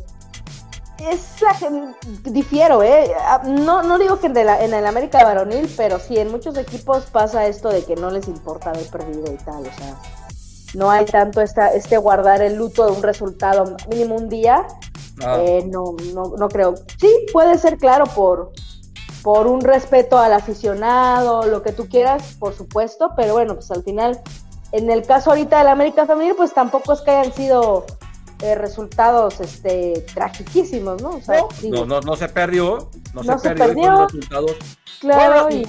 S6: es la gen- difiero, eh. Ah, No, no digo que en, de la- en el América varonil, pero sí en muchos equipos pasa esto de que no les importa haber perdido y tal, o sea, no hay tanto esta, este guardar el luto de un resultado mínimo un día,
S5: Ah,
S6: eh, no, no, no creo. Sí, puede ser claro por, por un respeto al aficionado, lo que tú quieras, por supuesto, pero bueno, pues al final, en el caso ahorita del América Femenil, pues tampoco es que hayan sido eh, resultados este tragiquísimos, ¿no? O sea, digo,
S5: no, no, no se perdió, no,
S6: No
S5: se,
S6: se
S5: perdió,
S6: perdió.
S5: resultados
S6: claro, y-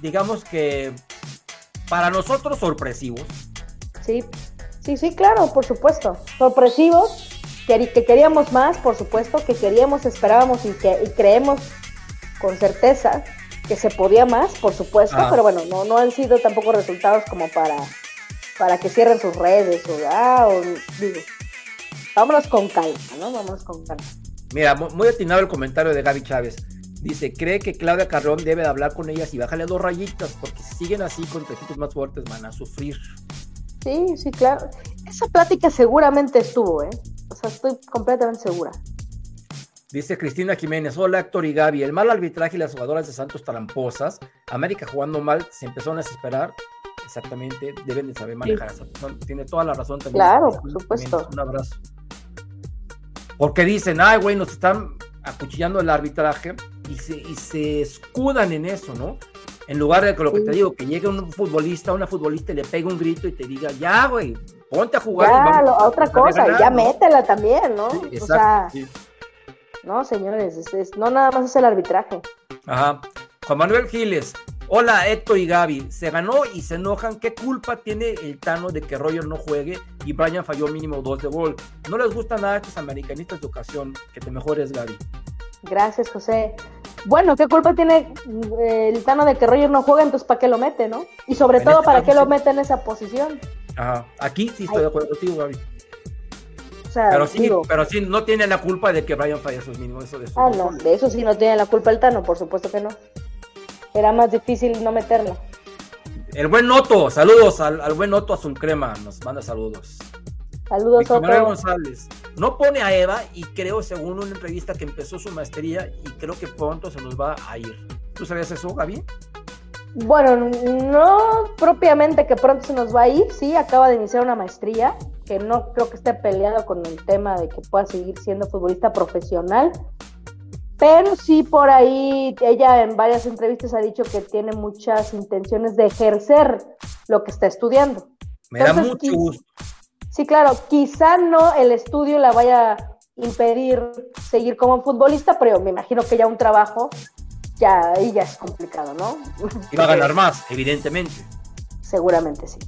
S5: digamos que para nosotros sorpresivos.
S6: sí, sí, sí, claro, por supuesto. Sorpresivos, que, que queríamos más, por supuesto, que queríamos, esperábamos y que y creemos con certeza que se podía más, por supuesto,
S5: Ah.
S6: pero bueno, no, no han sido tampoco resultados como para, para que cierren sus redes o, ah, o digo, vámonos con calma, ¿no? Vámonos con calma.
S5: Mira, mu- muy atinado el comentario de Gaby Chávez. Dice, cree que Claudia Carrón debe de hablar con ellas y bajarle dos rayitas, porque si siguen así contra equipos más fuertes van a sufrir.
S6: Sí, sí, claro. Esa plática seguramente estuvo, ¿eh? O sea, estoy completamente segura.
S5: Dice Cristina Jiménez, hola Héctor y Gaby, el mal arbitraje y las jugadoras de Santos tramposas, América jugando mal, se empezó a desesperar, exactamente, deben de saber manejar esa situación. Tiene toda la razón también.
S6: Claro, por supuesto.
S5: Un abrazo. Porque dicen, ay, güey, nos están acuchillando el arbitraje y se, y se escudan en eso, ¿no? En lugar de que lo que te
S6: Sí.
S5: digo, que llegue un futbolista, una futbolista y le pegue un grito y te diga, ya, güey, ponte a jugar. y
S6: Ya,
S5: vamos
S6: lo-
S5: a
S6: otra cosa,
S5: ganar",
S6: ya
S5: ¿no?
S6: métela también, ¿no?
S5: Sí,
S6: o
S5: exacto,
S6: sea,
S5: sí.
S6: no, señores, es- es- no nada más es el arbitraje.
S5: Ajá. Juan Manuel Giles. Hola Héctor y Gaby. Se ganó y se enojan. ¿Qué culpa tiene el Tano de que Roger no juegue y Brian falló mínimo dos de gol? No les gusta nada a estos americanistas de ocasión. Que te mejores, Gaby.
S6: Gracias, José. Bueno, ¿qué culpa tiene eh, el Tano de que Roger no juega? Entonces, ¿para qué lo mete, no? Y sobre
S5: En
S6: todo,
S5: este
S6: ¿para qué lo mete en esa posición?
S5: Ajá. Aquí sí estoy de acuerdo contigo, Gaby.
S6: O sea,
S5: Pero sí,
S6: digo,
S5: pero sí, no tiene la culpa de que Brian falle esos mínimos. Eso de esos
S6: ah, no, de eso sí no tiene la culpa el Tano, por supuesto que no. Era más difícil no meterla.
S5: El buen Noto. Saludos al, al buen Noto Crema. Nos manda saludos.
S6: Saludos, Otto.
S5: González. No pone a Eva y creo, según una entrevista, que empezó su maestría y creo que pronto se nos va a ir. ¿Tú sabías eso, Gaby?
S6: Bueno, no propiamente que pronto se nos va a ir, sí, acaba de iniciar una maestría, que no creo que esté peleado con el tema de que pueda seguir siendo futbolista profesional, pero sí por ahí ella en varias entrevistas ha dicho que tiene muchas intenciones de ejercer lo que está estudiando.
S5: Me da
S6: Entonces,
S5: mucho
S6: qui-
S5: gusto.
S6: Sí, claro, quizá no el estudio la vaya a impedir seguir como futbolista, pero me imagino que ya un trabajo ya ahí ya es complicado, ¿no?
S5: Y va a ganar más, evidentemente.
S6: Seguramente sí.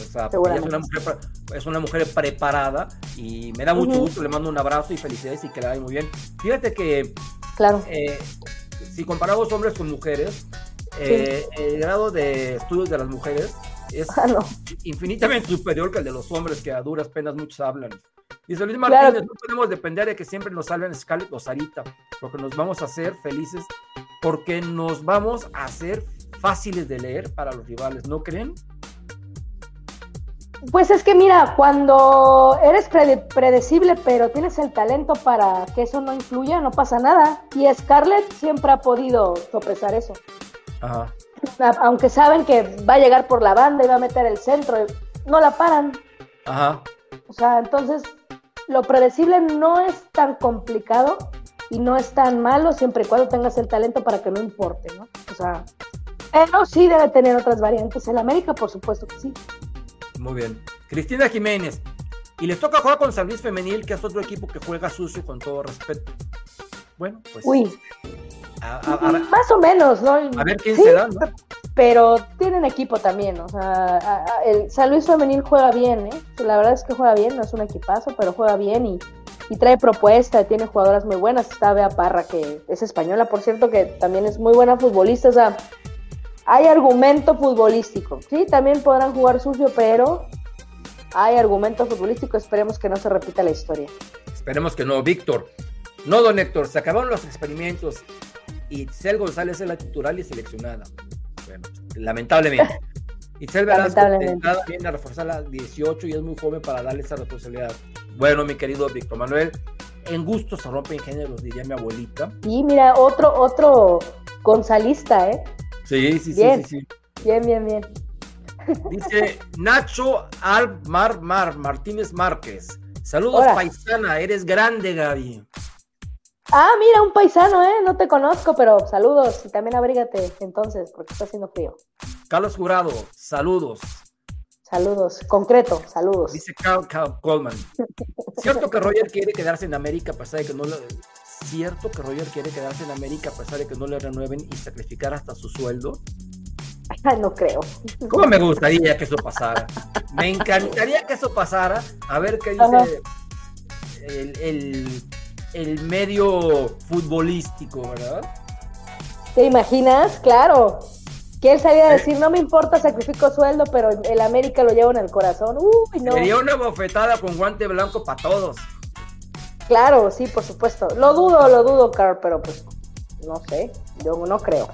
S5: O sea, es una, mujer, es una mujer preparada y me da mucho
S6: Ujú.
S5: gusto. Le mando un abrazo y felicidades y que le vaya muy bien. Fíjate que
S6: Claro.
S5: eh, si comparamos hombres con mujeres, eh, el grado de estudios de las mujeres es
S6: Ah, no.
S5: infinitamente superior que el de los hombres que a duras penas muchos hablan. Dice Luis
S6: Claro.
S5: Martínez, no podemos depender de que siempre nos salven Scarlett o Sarita, porque nos vamos a hacer felices, porque nos vamos a hacer fáciles de leer para los rivales, ¿no creen?
S6: Pues es que mira, cuando eres prede- predecible, pero tienes el talento para que eso no influya, no pasa nada. Y Scarlett siempre ha podido sopesar eso.
S5: Ajá.
S6: Aunque saben que va a llegar por la banda y va a meter el centro, no la paran.
S5: Ajá.
S6: O sea, entonces lo predecible no es tan complicado y no es tan malo siempre y cuando tengas el talento para que no importe, ¿no? O sea, pero sí debe tener otras variantes. El América, por supuesto que sí.
S5: Muy bien. Cristina Jiménez. Y les toca jugar con San Luis Femenil, que es otro equipo que juega sucio con todo respeto. Bueno, pues
S6: Uy,
S5: a, a- a-
S6: más o menos, ¿no?
S5: a ver quién
S6: Sí,
S5: se da, ¿no?
S6: Pero tienen equipo también, o sea, el San Luis Femenil juega bien, ¿eh? La verdad es que juega bien, no es un equipazo, pero juega bien y, y trae propuesta, tiene jugadoras muy buenas. Está Bea Parra, que es española, por cierto, que también es muy buena futbolista, o sea, hay argumento futbolístico, ¿sí? También podrán jugar sucio, pero hay argumento futbolístico, esperemos que no se repita la historia.
S5: Esperemos que no, Víctor. No, don Héctor, se acabaron los experimentos y Itzel González es la titular y seleccionada. Bueno, lamentablemente. Itzel Velasco viene a reforzar la 18 y es muy joven para darle esa responsabilidad. Bueno, mi querido Víctor Manuel, en gusto se rompen géneros, diría mi abuelita.
S6: Y mira, otro, otro gonzalista, ¿eh?
S5: Sí, sí, sí,
S6: Bien.
S5: sí, sí.
S6: Bien, bien, bien.
S5: Dice Nacho Almar Mar Martínez Márquez. Saludos,
S6: Hola.
S5: paisana, eres grande, Gaby.
S6: Ah, mira, un paisano, ¿eh? No te conozco, pero saludos y también abrígate entonces, porque está haciendo frío.
S5: Carlos Jurado, saludos.
S6: Saludos, concreto, saludos.
S5: Dice Carl, Carl Coleman. Cierto que Roger quiere quedarse en América a pesar de que no le... Cierto que Roger quiere quedarse en América a pesar de que no le renueven y sacrificar hasta su sueldo.
S6: No creo.
S5: ¿Cómo me gustaría que eso pasara? Me encantaría que eso pasara. A ver qué dice el, el- el medio futbolístico, ¿verdad?
S6: ¿Te imaginas? Claro. Que él salía a decir, no me importa, sacrifico sueldo, pero el América lo llevo en el corazón. Uy, no.
S5: Sería una bofetada con guante blanco para todos.
S6: Claro, sí, por supuesto. Lo dudo, lo dudo, Carl, pero pues no sé, yo no creo.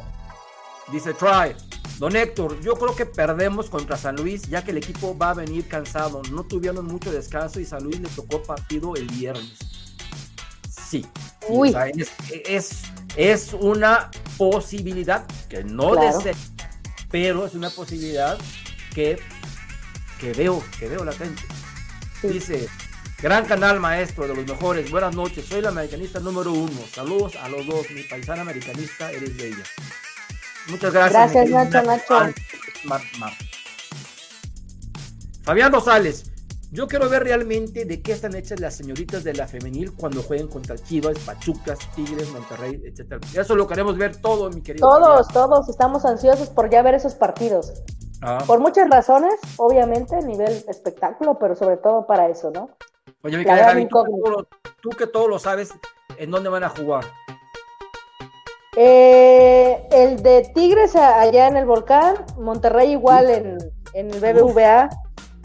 S5: Dice Try. Don Héctor, yo creo que perdemos contra San Luis ya que el equipo va a venir cansado. No tuvieron mucho descanso y San Luis le tocó partido el viernes. Sí.
S6: Uy.
S5: o sea, es, es, es una posibilidad que no
S6: Claro.
S5: deseo, pero es una posibilidad que, que veo, que veo latente.
S6: Sí.
S5: Dice, gran canal maestro de los mejores, buenas noches, soy la americanista número uno. Saludos a los dos, mi paisana americanista, eres bella. Muchas gracias.
S6: Gracias, Nacho, Nacho.
S5: Mar- Mar. Fabián Rosales, yo quiero ver realmente de qué están hechas las señoritas de la femenil cuando jueguen contra Chivas, Pachucas, Tigres, Monterrey, etcétera. Eso lo queremos ver todo, mi querido.
S6: Todos,
S5: Fabián.
S6: todos estamos ansiosos por ya ver esos partidos.
S5: Ah.
S6: Por muchas razones, obviamente, a nivel espectáculo, pero sobre todo para eso, ¿no?
S5: Oye, mi
S6: la
S5: querida
S6: gran
S5: Gaby, tú, que
S6: incógnita.
S5: todo lo- tú que todo lo sabes, ¿en dónde van a jugar?
S6: Eh, el de Tigres allá en el volcán, Monterrey igual en, en el BBVA,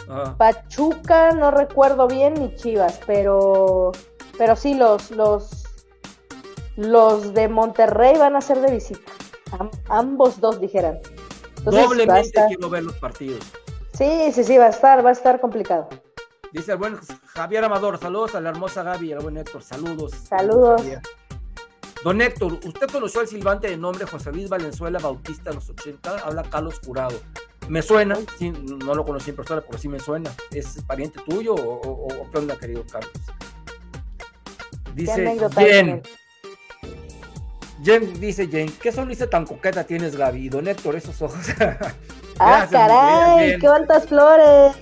S5: Ah.
S6: Pachuca no recuerdo bien ni Chivas, pero pero sí los los los de Monterrey van a ser de visita. Am- ambos dos dijeran. Entonces,
S5: Doblemente
S6: estar-
S5: quiero ver los partidos.
S6: Sí, sí, sí, va a estar, va a estar complicado.
S5: Dice el buen Javier Amador, saludos a la hermosa Gaby y al buen Héctor, saludos.
S6: Saludos.
S5: Don Héctor, ¿usted conoció al silbante de nombre José Luis Valenzuela Bautista en los 80? Habla Carlos Jurado. Me suena, sí, no lo conocí en persona, pero sí me suena. ¿Es pariente tuyo o, o- o qué onda, querido Carlos? Dice Jen. Jen, dice Jen, ¿qué sonrisa tan coqueta tienes, Gaby? Y Don Héctor, esos ojos.
S6: Ah,
S5: Gracias,
S6: caray, qué cuantas flores.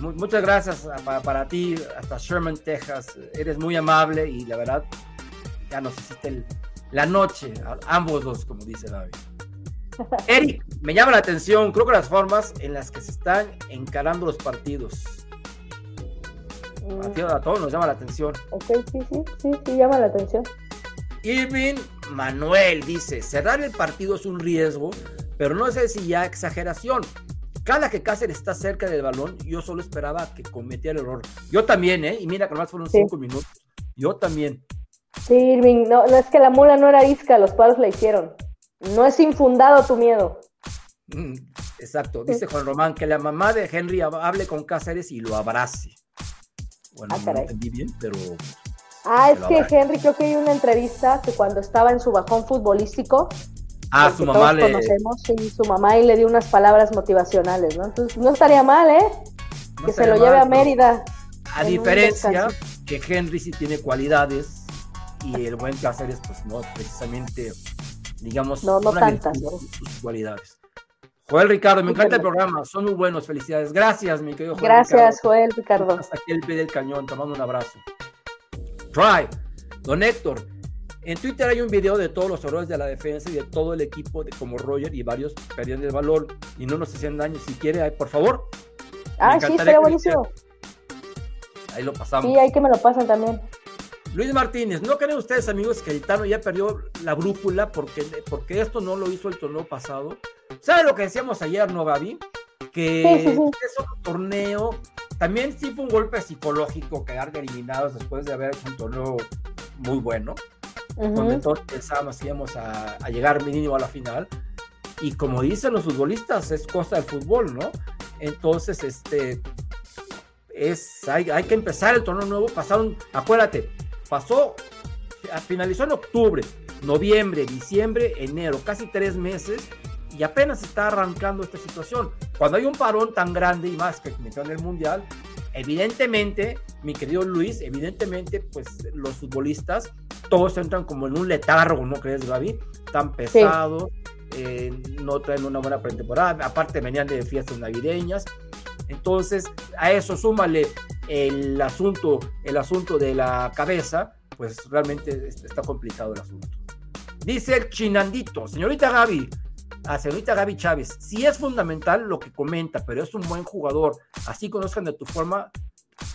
S5: Mu- Muchas gracias a- para, para ti, hasta Sherman, Texas. Eres muy amable y la verdad, ya nos hiciste el- la noche, a- ambos dos, como dice David. Eric, me llama la atención, creo que las formas en las que se están encarando los partidos. A, ti- a todos nos llama la atención.
S6: Ok, sí, sí, sí, sí, llama la atención.
S5: Irving Manuel dice, cerrar el partido es un riesgo, pero no sé si ya exageración. Cada que Cáceres está cerca del balón, yo solo esperaba que cometiera el error. Yo también, ¿eh? Y mira que nomás fueron
S6: Sí.
S5: cinco minutos. Yo también.
S6: Sí, Irving, no, no es que la mula no era isca, los padres la hicieron. No es infundado tu miedo.
S5: Mm, exacto. Dice Juan Román que la mamá de Henry hab- hable con Cáceres y lo abrace. Bueno,
S6: Ah,
S5: no entendí bien, pero
S6: Ah, es que Henry, creo que hay una entrevista que cuando estaba en su bajón futbolístico,
S5: ah, su mamá
S6: todos
S5: le
S6: conocemos, sí, su mamá y le dio unas palabras motivacionales, ¿no? Entonces no estaría mal, ¿eh?
S5: no
S6: que se lo lleve a Mérida.
S5: A diferencia que Henry sí tiene cualidades y el buen Cáceres, pues no, precisamente, digamos,
S6: No, no tantas,
S5: sus cualidades. Joel Ricardo, me encanta el programa, son muy buenos, felicidades. Gracias, mi querido Joel
S6: Gracias,
S5: Ricardo.
S6: Joel Ricardo.
S5: Hasta aquí el pie del cañón, te mando un abrazo. Try. Don Héctor, en Twitter hay un video de todos los errores de la defensa y de todo el equipo, de como Roger y varios perdían el balón y no nos hacían daño. Si quiere, por favor,
S6: Ah, sí,
S5: lo
S6: buenísimo.
S5: ahí lo pasamos.
S6: Sí, ahí que me lo pasan también.
S5: Luis Martínez, ¿no creen ustedes, amigos, que el Tano ya perdió la brújula porque, porque esto no lo hizo el torneo pasado? ¿Sabe lo que decíamos ayer, no, Gaby? Que
S6: Sí, sí, sí.
S5: es otro torneo. También sí fue un golpe psicológico quedar eliminados después de haber hecho un torneo muy bueno, donde
S6: Ujú.
S5: todos pensábamos que íbamos a, a llegar mínimo a la final. Y como dicen los futbolistas, es cosa del fútbol, ¿no? Entonces, este, es, hay, hay que empezar el torneo nuevo. Pasaron, acuérdate, pasó, finalizó en octubre, noviembre, diciembre, enero, casi tres meses y apenas está arrancando esta situación. Cuando hay un parón tan grande y más que en el mundial, evidentemente, mi querido Luis, evidentemente, pues los futbolistas todos entran como en un letargo, ¿no crees, Gaby? Tan pesado, eh, no traen una buena pretemporada, aparte venían de fiestas navideñas. Entonces, a eso súmale el asunto, el asunto de la cabeza, pues realmente es- está complicado el asunto. Dice el chinandito, señorita Gaby, a señorita Gaby Chávez, sí es fundamental lo que comenta, pero es un buen jugador. Así conozcan de tu forma,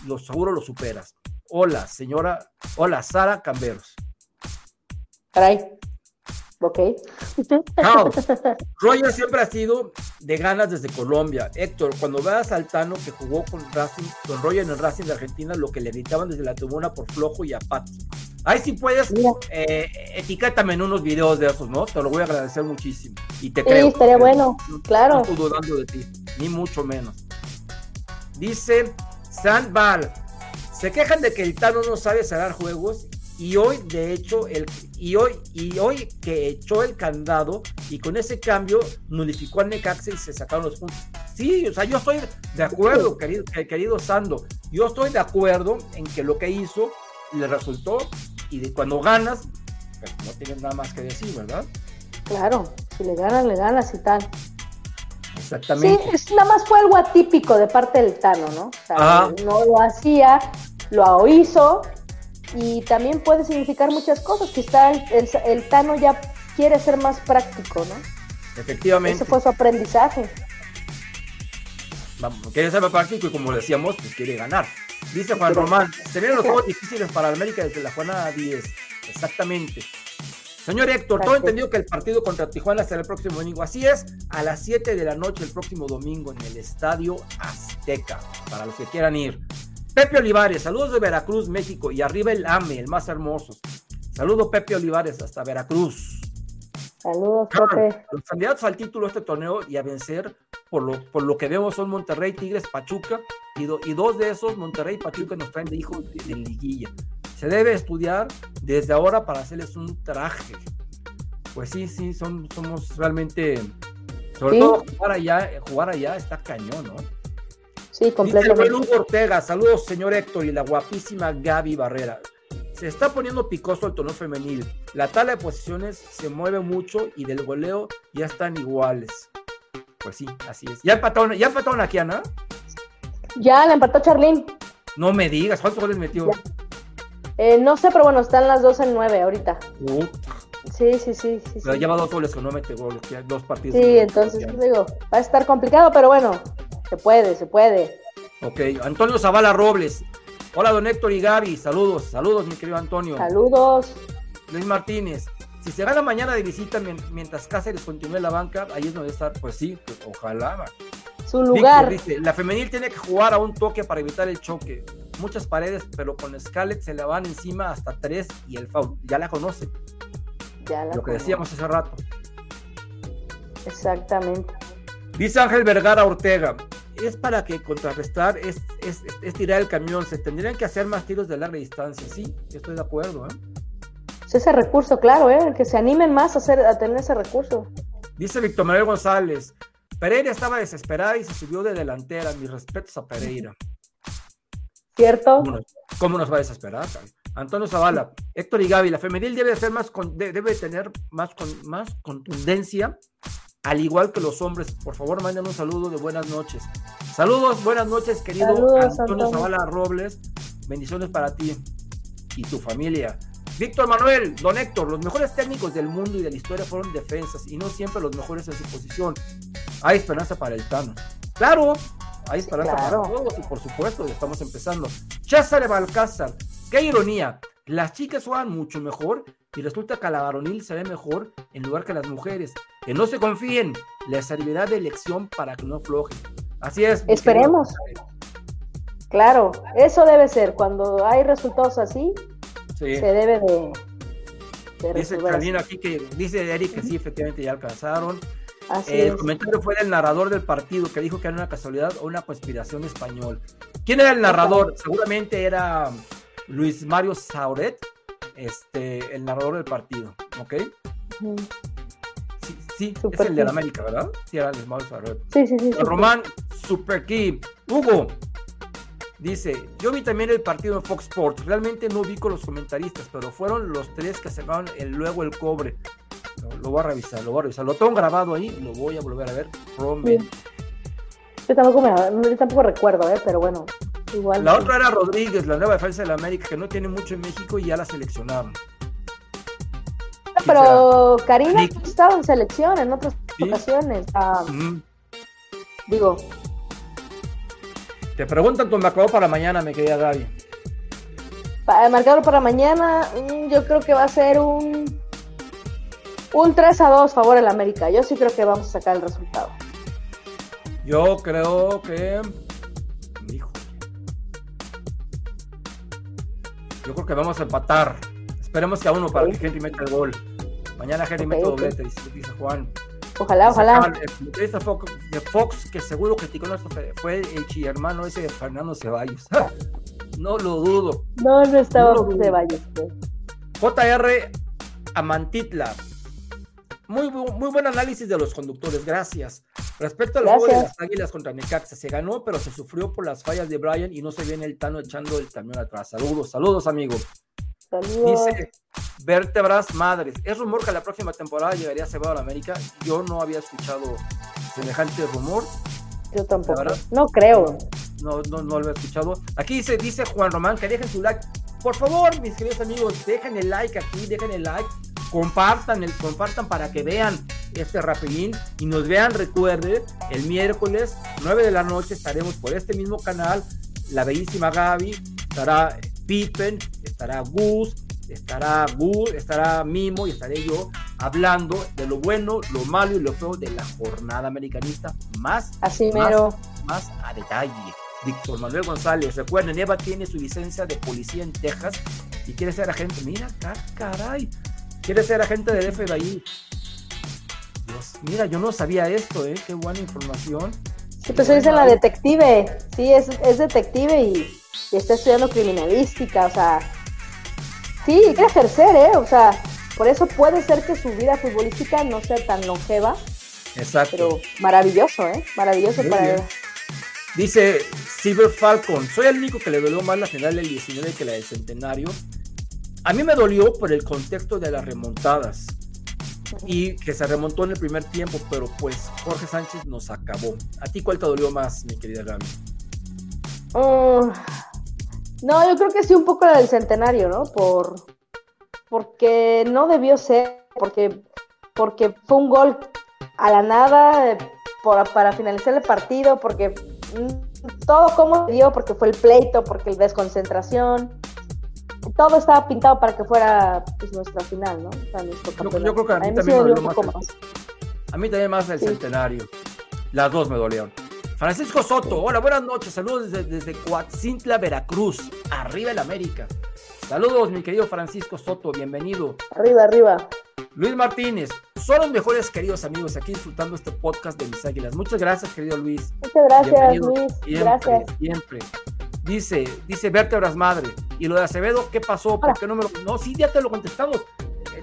S5: lo seguro lo superas. Hola, señora, hola, Sara Camberos.
S6: Caray. Ok.
S5: Chao. Roger siempre ha sido de ganas desde Colombia. Héctor, cuando veas al Tano que jugó con Racing, con Roger en el Racing de Argentina, lo que le gritaban desde la tribuna por flojo y apático. Ahí sí puedes, eh, etiquétame en unos videos de esos, ¿no? Te lo voy a agradecer muchísimo. Y te
S6: Sí,
S5: creo.
S6: estaría bueno,
S5: no-
S6: claro.
S5: No estoy dudando de ti, ni mucho menos. Dice Sandbal, se quejan de que el Tano no sabe cerrar juegos y hoy, de hecho, el, y hoy, y hoy que echó el candado y con ese cambio nulificó al Necaxa y se sacaron los puntos. Sí, o sea, yo estoy de acuerdo, querido, que- querido Sando. Yo estoy de acuerdo en que lo que hizo le resultó y de cuando ganas, pues no tienes nada más que decir, ¿verdad?
S6: Claro, si le ganas, le ganas y tal. Sí,
S5: Exactamente.
S6: es, nada más fue algo atípico de parte del Tano, ¿no? O sea, no lo hacía, lo hizo y también puede significar muchas cosas. Quizá el, el, el Tano ya quiere ser más práctico, ¿no?
S5: Efectivamente.
S6: Ese fue su aprendizaje.
S5: Vamos, quiere ser más práctico y como decíamos, pues quiere ganar. Dice Juan Román, se vienen los juegos difíciles para América desde la jornada 10. Exactamente. Señor Héctor, todo entendido que el partido contra Tijuana será el próximo domingo. Así es, a las 7 de la noche el próximo domingo en el Estadio Azteca, para los que quieran ir. Pepe Olivares, saludos de Veracruz, México, y arriba el AME, el más hermoso. Saludo Pepe Olivares hasta Veracruz.
S6: Saludos, Pepe.
S5: los candidatos al título de este torneo y a vencer, por lo, por lo que vemos, son Monterrey, Tigres, Pachuca, y, do- y dos de esos, Monterrey y Pachuca, nos traen de hijos de, de liguilla. Se debe estudiar desde ahora para hacerles un traje. Pues sí, sí, son, somos realmente. Sobre
S6: Sí.
S5: todo jugar allá, jugar allá está cañón, ¿no?
S6: Sí,
S5: Dice el buen
S6: completamente.
S5: Hugo Ortega, saludos señor Héctor y la guapísima Gaby Barrera. Se está poniendo picoso el torneo femenil. La tabla de posiciones se mueve mucho y del goleo ya están iguales. Pues sí, así es. ¿Ya empataron, ya empataron aquí, Ana?
S6: Ya la empató Charlín.
S5: No me digas, ¿cuántos goles metió?
S6: Eh, no sé, pero bueno, están las dos en nueve ahorita.
S5: Uh,
S6: Sí, sí, sí, sí.
S5: pero
S6: sí.
S5: lleva dos goles que no mete goles, dos partidos.
S6: Sí, entonces digo, va a estar complicado, pero bueno, se puede, se puede.
S5: Ok, Antonio Zavala Robles. Hola, don Héctor y Gaby. Saludos, saludos, mi querido Antonio.
S6: Saludos.
S5: Luis Martínez. Si se gana mañana de visita mien- mientras Cáceres continúe en la banca, ahí es donde estar. Pues sí, pues, ojalá.
S6: su lugar.
S5: Víctor dice, la femenil tiene que jugar a un toque para evitar el choque. Muchas paredes, pero con Scarlett se le van encima hasta tres y el foul. Ya la conoce,
S6: Ya la
S5: lo que decíamos hace rato.
S6: Exactamente.
S5: Dice Ángel Vergara Ortega, es para que contrarrestar, es, es, es tirar el camión. Se tendrían que hacer más tiros de larga distancia. Sí, estoy de acuerdo. ¿eh?
S6: Es ese recurso, claro, ¿eh? que se animen más a, hacer, a tener ese recurso.
S5: Dice Víctor Manuel González, Pereira estaba desesperada y se subió de delantera. Mis respetos a Pereira.
S6: ¿Cierto?
S5: ¿Cómo nos, cómo nos va a desesperar? Antonio Zavala, Héctor y Gaby, la femenil debe ser más con- de- debe tener más, con- más contundencia, al igual que los hombres. Por favor, manden un saludo de buenas noches. Saludos, buenas noches, querido
S6: Saludos,
S5: Antonio
S6: Antonio.
S5: Zavala Robles. Bendiciones para ti y tu familia. Víctor Manuel, don Héctor, los mejores técnicos del mundo y de la historia fueron defensas y no siempre los mejores en su posición. Hay esperanza para el Tano. Claro, hay
S6: Sí,
S5: esperanza
S6: claro.
S5: para todos y por supuesto, ya estamos empezando. César Balcázar, qué ironía. Las chicas juegan mucho mejor y resulta que la varonil se ve mejor en lugar que las mujeres. Que no se confíen, les servirá de lección para que no aflojen. Así es.
S6: Esperemos.
S5: querido.
S6: Claro, eso debe ser. Cuando hay resultados así,
S5: Sí.
S6: se debe de, de
S5: Dice. Carlina aquí que dice Eric que sí, efectivamente ya alcanzaron.
S6: Así
S5: El comentario fue del narrador del partido que dijo que era una casualidad o una conspiración español. ¿Quién era el narrador? Seguramente era Luis Mario Sauret, este, el narrador del partido, ¿ok? Sí, sí es el de la. América, ¿verdad? Sí, era Mario Sauret.
S6: Sí, sí, sí. sí.
S5: Román Super Key. Hugo dice: Yo vi también el partido en Fox Sports. Realmente no vi con los comentaristas, pero fueron los tres que sacaron el, luego el cobre. Lo, lo voy a revisar, lo voy a revisar. Lo tengo grabado ahí, lo voy a volver a ver.
S6: Yo tampoco, me, yo tampoco recuerdo, ¿eh? pero bueno, igual.
S5: La otra era Rodríguez, la nueva defensa de la América, que no tiene mucho en México y ya la seleccionaron.
S6: No, pero Karina ha estado en selección en otras
S5: Sí.
S6: ocasiones. Ah, digo,
S5: Te preguntan tu marcador para mañana, me querida Gaby.
S6: pa- marcador para mañana, mm, yo creo que va a ser un. Un 3 a 2 favor al América. Yo sí creo que vamos a sacar el resultado.
S5: Yo creo que. Yo creo que vamos a empatar. Esperemos que a uno para que Henry meta el gol. Mañana Henry
S6: Ok,
S5: mete
S6: ok.
S5: doblete, dice, dice Juan.
S6: Ojalá,
S5: Dice
S6: ojalá.
S5: El comentarista Fox, de Fox, que seguro criticó nuestro fue el hermano ese de Fernando Ceballos. no lo dudo.
S6: No, no estaba
S5: No.
S6: Ceballos. pues.
S5: JR Amantitla. Muy, muy buen análisis de los conductores, gracias. Respecto al juego de las Águilas contra Necaxa, se ganó, pero se sufrió por las fallas de Brian y no se viene el Tano echando el camión atrás. Saludos, saludos, amigo.
S6: Saludos.
S5: Dice Vértebras Madres. Es rumor que la próxima temporada llegaría Cebado a la América. Yo no había escuchado semejante rumor.
S6: Yo tampoco. No creo.
S5: No, no, no lo he escuchado. Aquí dice, dice Juan Román que dejen su like. Por favor, mis queridos amigos, dejen el like aquí, dejen el like, compartan el, compartan para que vean este rapidín y nos vean, recuerde, el miércoles 9 de la noche estaremos por este mismo canal, la bellísima Gaby, estará Pippen, estará Gus, estará Gus, estará Mimo y estaré yo hablando de lo bueno, lo malo y lo feo de la jornada americanista más
S6: Así
S5: Más.
S6: mero.
S5: más a detalle. Víctor Manuel González, recuerden, Eva tiene su licencia de policía en Texas y quiere ser agente. Mira, ca- caray, quiere ser agente del FBI. Dios, mira, yo no sabía esto, ¿eh? Qué buena información.
S6: Sí, pues se dice la detective. Sí, es, es detective y, y está estudiando criminalística. O sea, sí, quiere ejercer, ¿eh? O sea, por eso puede ser que su vida futbolística no sea tan longeva,
S5: Exacto.
S6: pero maravilloso, ¿eh? Maravilloso
S5: Muy
S6: para él.
S5: Dice Silver Falcon, soy el único que le dolió más la final del 19 que la del centenario. A mí me dolió por el contexto de las remontadas y que se remontó en el primer tiempo, pero pues Jorge Sánchez nos acabó. ¿A ti cuál te dolió más, mi querida Gaby?
S6: Mm, no, yo creo que sí un poco la del centenario, ¿no? Por porque no debió ser, porque porque fue un gol a la nada por- para finalizar el partido, porque mm, todo como se dio, porque fue el pleito, porque el desconcentración, todo estaba pintado para que fuera pues, nuestra final, ¿no? O sea, nuestro
S5: yo creo que a mí también me
S6: dolió
S5: más
S6: más.
S5: A mí también más el
S6: Sí.
S5: centenario. Las dos me dolieron. Francisco Soto, hola, buenas noches, saludos desde, desde Coatzintla, Veracruz, arriba el América. Saludos, mi querido Francisco Soto, bienvenido.
S6: Arriba, arriba.
S5: Luis Martínez, son los mejores queridos amigos aquí disfrutando este podcast de mis águilas. Muchas gracias, querido Luis.
S6: Muchas gracias,
S5: Bienvenido
S6: Luis.
S5: Siempre,
S6: Gracias.
S5: siempre. Dice, dice Vértebras Madre. Y lo de Acevedo, ¿qué pasó? ¿Por qué no me lo.? No, sí, ya te lo contestamos.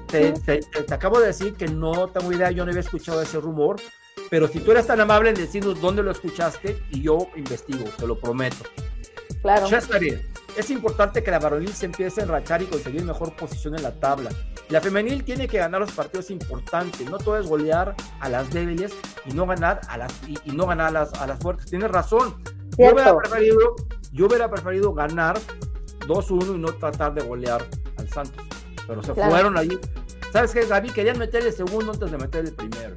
S5: Te, te- te- te acabo de decir que no tengo idea, yo no había escuchado ese rumor. Pero si tú eres tan amable en decirnos dónde lo escuchaste, y yo investigo, te lo prometo.
S6: Claro.
S5: Chesnare, es importante que la varonil se empiece a enrachar y conseguir mejor posición en la tabla. La femenil tiene que ganar los partidos importantes, no todo es golear a las débiles y no ganar a las y, y no ganar a las, a las fuertes. Tienes razón. Hubiera preferido, yo hubiera preferido ganar 2-1 y no tratar de golear al Santos. Pero se
S6: Claro.
S5: fueron allí. ¿Sabes qué, Gaby? Querían meter el segundo antes de meter el primero.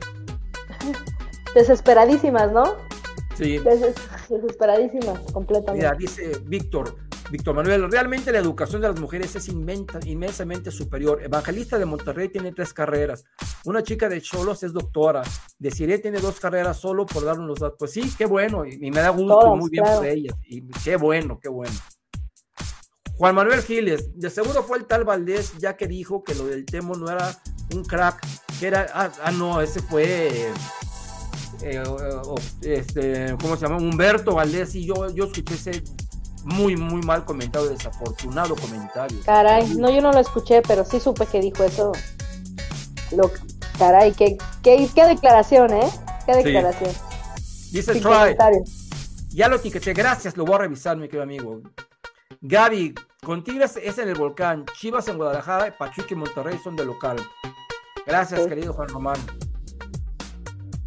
S6: Desesperadísimas, ¿no?
S5: Sí.
S6: Deses- desesperadísimas, completamente.
S5: Mira, dice Víctor, Víctor Manuel, realmente la educación de las mujeres es inmensamente superior. Evangelista de Monterrey tiene tres carreras. Una chica de Cholos es doctora. De Siré tiene dos carreras solo por darnos los datos. Pues sí, qué bueno. Y, y me da gusto, muy bien
S6: claro.
S5: por ellas. Y qué bueno, qué bueno. Juan Manuel Giles, de seguro fue el tal Valdés, ya que dijo que lo del Temo no era un crack, que era, ah, ah, no, ese fue, eh, eh, este, ¿cómo se llama? Humberto Valdés, y yo, yo escuché ese muy, muy mal comentario, desafortunado comentario.
S6: Caray, no, yo no lo escuché, pero sí supe que dijo eso. Lo, caray, qué, qué, qué declaración, ¿eh? Qué declaración.
S5: Dice Try, ya lo etiqueté, gracias, lo voy a revisar, mi querido amigo. Gaby, con Tigres es en el volcán, Chivas en Guadalajara, Pachuca y Monterrey son de local. Gracias,
S6: Sí.
S5: querido Juan Román.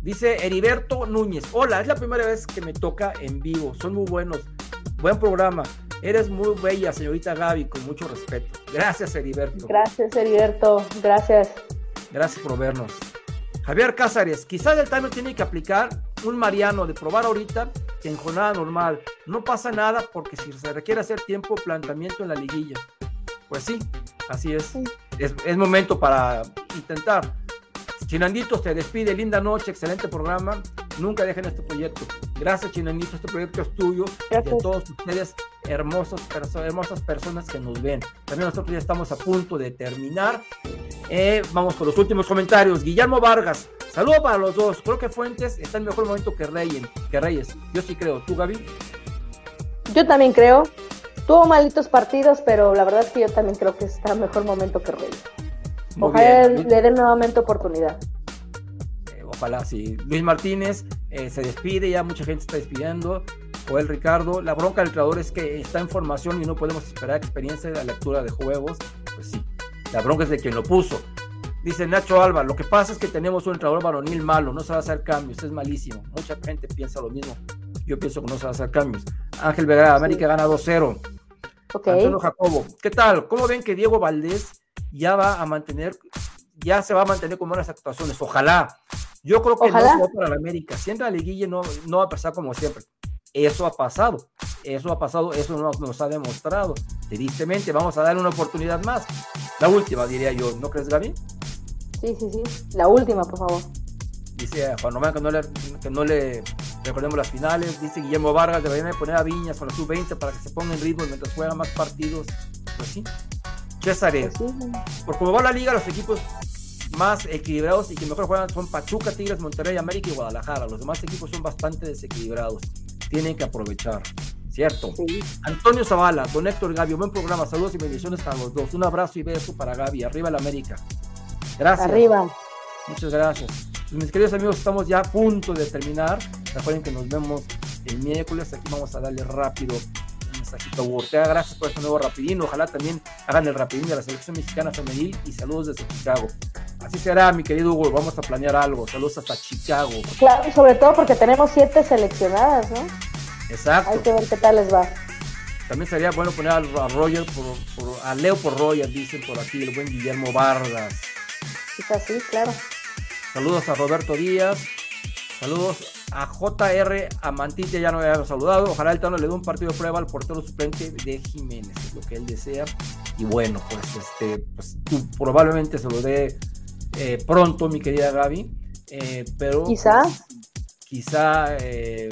S5: Dice Heriberto Núñez, hola, es la primera vez que me toca en vivo, son muy buenos, buen programa, eres muy bella, señorita Gaby, con mucho respeto. Gracias, Heriberto.
S6: Gracias, Heriberto. Gracias.
S5: Gracias por vernos. Javier Cázares, quizás el Tano tiene que aplicar un Mariano de probar ahorita que en jornada normal. No pasa nada porque si se requiere hacer tiempo, planteamiento en la liguilla. Pues sí, así es. Es, es momento para intentar. Chinanditos te despide, linda noche, excelente programa. Nunca dejen este proyecto. Gracias, Chinanditos, este proyecto es tuyo y de
S6: Gracias.
S5: todos ustedes, hermosos, perso- hermosas personas que nos ven. También nosotros ya estamos a punto de terminar. Eh, vamos con los últimos comentarios. Guillermo Vargas, saludo para los dos. Creo que Fuentes está en mejor momento que, Reyes, que Reyes. Yo sí creo. ¿Tú, Gaby?
S6: Yo también creo. Tuvo malitos partidos, pero la verdad es que yo también creo que está en mejor momento que Reyes.
S5: Muy
S6: Ojalá
S5: bien.
S6: le den nuevamente oportunidad.
S5: Ojalá sí. Luis Martínez eh, se despide, ya mucha gente está despidiendo. Joel Ricardo, la bronca del creador es que está en formación y no podemos esperar experiencia de la lectura de juegos. Pues sí, la bronca es de quien lo puso. Dice Nacho Alba, lo que pasa es que tenemos un entrenador varonil malo, no se va a hacer cambios, es malísimo. Mucha gente piensa lo mismo. Yo pienso que no se va a hacer cambios. Ángel Vega, América gana 2-0.
S6: Ok.
S5: Antonio Jacobo, ¿qué tal? ¿Cómo ven que Diego Valdés ya va a mantener, ya se va a mantener con buenas actuaciones? Ojalá. Yo creo que
S6: Ojalá.
S5: no va para la América. Si entra a la liguilla no, no va a pasar como siempre. Eso ha pasado. Eso ha pasado, eso nos, nos ha demostrado. Tristemente, vamos a darle una oportunidad más. La última, diría yo. ¿No crees, Gaby?
S6: Sí, sí, sí. La última, por favor.
S5: Dice Juan Román que no le, que no le recordemos las finales. Dice Guillermo Vargas, deberían de poner a Viñas con la sub-20 para que se ponga en ritmo mientras juega más partidos. Pues sí. César,
S6: Pues sí.
S5: por como va la liga, los equipos más equilibrados y que mejor juegan son Pachuca, Tigres, Monterrey, América y Guadalajara. Los demás equipos son bastante desequilibrados. Tienen que aprovechar. ¿Cierto?
S6: Sí.
S5: Antonio Zavala, don Héctor Gaby, buen programa. Saludos y bendiciones para los dos. Un abrazo y beso para Gaby. Arriba el América. Gracias.
S6: Arriba.
S5: Muchas gracias. Pues, mis queridos amigos, estamos ya a punto de terminar. Recuerden que nos vemos el miércoles. Aquí vamos a darle rápido un mensajito a Hugo Ortega. Gracias por este nuevo rapidín. Ojalá también hagan el rapidín de la selección mexicana femenil y saludos desde Chicago. Así será, mi querido Hugo. Vamos a planear algo. Saludos hasta Chicago.
S6: Claro, sobre todo porque tenemos siete seleccionadas, ¿no? Hay
S5: Exacto.
S6: que ver qué tal les va.
S5: También sería bueno poner a Roger por, por- a Leo por Roger, dicen por aquí, el buen Guillermo Vargas.
S6: Quizás sí, claro.
S5: Saludos a Roberto Díaz. Saludos a JR Amantite, ya no había saludado. Ojalá el Tano le dé un partido de prueba al portero suplente de Jiménez, es lo que él desea. Y bueno, pues este, pues tú probablemente se lo dé eh, pronto, mi querida Gaby. eh, pero
S6: Quizá.
S5: pues, quizá eh,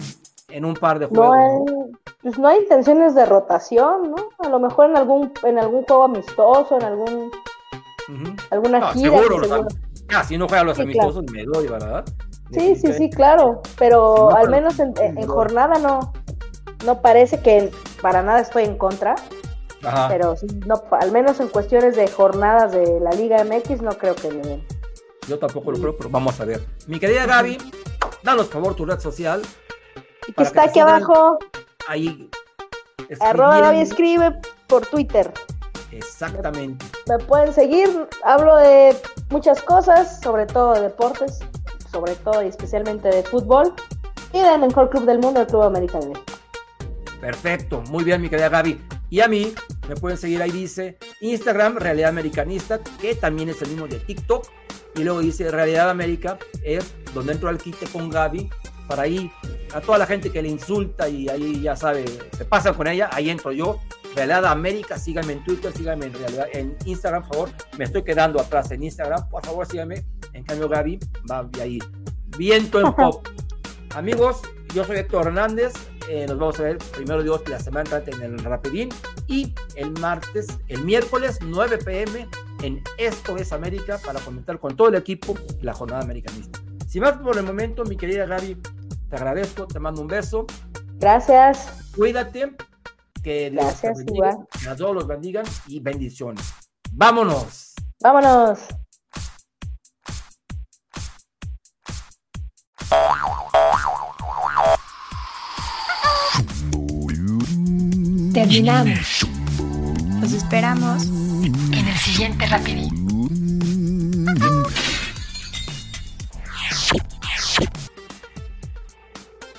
S5: en un par de
S6: No
S5: juegos.
S6: hay,
S5: ¿no?
S6: pues no hay intenciones de rotación, ¿no? A lo mejor en algún, en algún juego amistoso, en algún, alguna
S5: No,
S6: gira.
S5: seguro, los
S6: seguro.
S5: am- ya, si no juega los
S6: Sí,
S5: amistosos, me doy, ¿verdad?
S6: Sí, sí, sí, claro, pero
S5: No,
S6: al
S5: pero-
S6: menos en, en jornada no, no parece que para nada estoy en contra,
S5: Ajá.
S6: pero sí, no, al menos en cuestiones de jornadas de la Liga MX no creo que le den.
S5: Yo tampoco lo creo, pero vamos a ver. Mi querida Gaby, danos por favor tu red social.
S6: Y que está
S5: que
S6: aquí abajo,
S5: Ahí.
S6: arroba Gaby escribe por Twitter.
S5: Exactamente.
S6: Me pueden seguir, hablo de muchas cosas, sobre todo de deportes, sobre todo y especialmente de fútbol, y del mejor club del mundo, el Club América de México.
S5: Perfecto, muy bien, mi querida Gaby. Y a mí me pueden seguir ahí, dice Instagram, Realidad Americanista, que también es el mismo de TikTok. Y luego dice Realidad América, es donde entro al quite con Gaby, para ahí, a toda la gente que le insulta y ahí ya sabe, se pasa con ella, ahí entro yo. Realidad América, síganme en Twitter, síganme en, realidad, en Instagram, por favor. Me estoy quedando atrás en Instagram, por favor, síganme. En cambio, Gaby va ahí. Viento en pop. Amigos, yo soy Héctor Hernández. Eh, nos vamos a ver primero Dios la semana entrante en el Rapidín y el martes, el miércoles 9 pm en Esto es América para comentar con todo el equipo la jornada americanista. Sin más por el momento, mi querida Gaby, te agradezco, te mando un beso,
S6: Gracias.
S5: cuídate, que Dios
S6: Gracias,
S5: te bendiga, que a todos los bendigan y bendiciones. Vámonos.
S6: Vámonos.
S1: Terminamos
S2: Los esperamos.
S1: en el siguiente rapidín.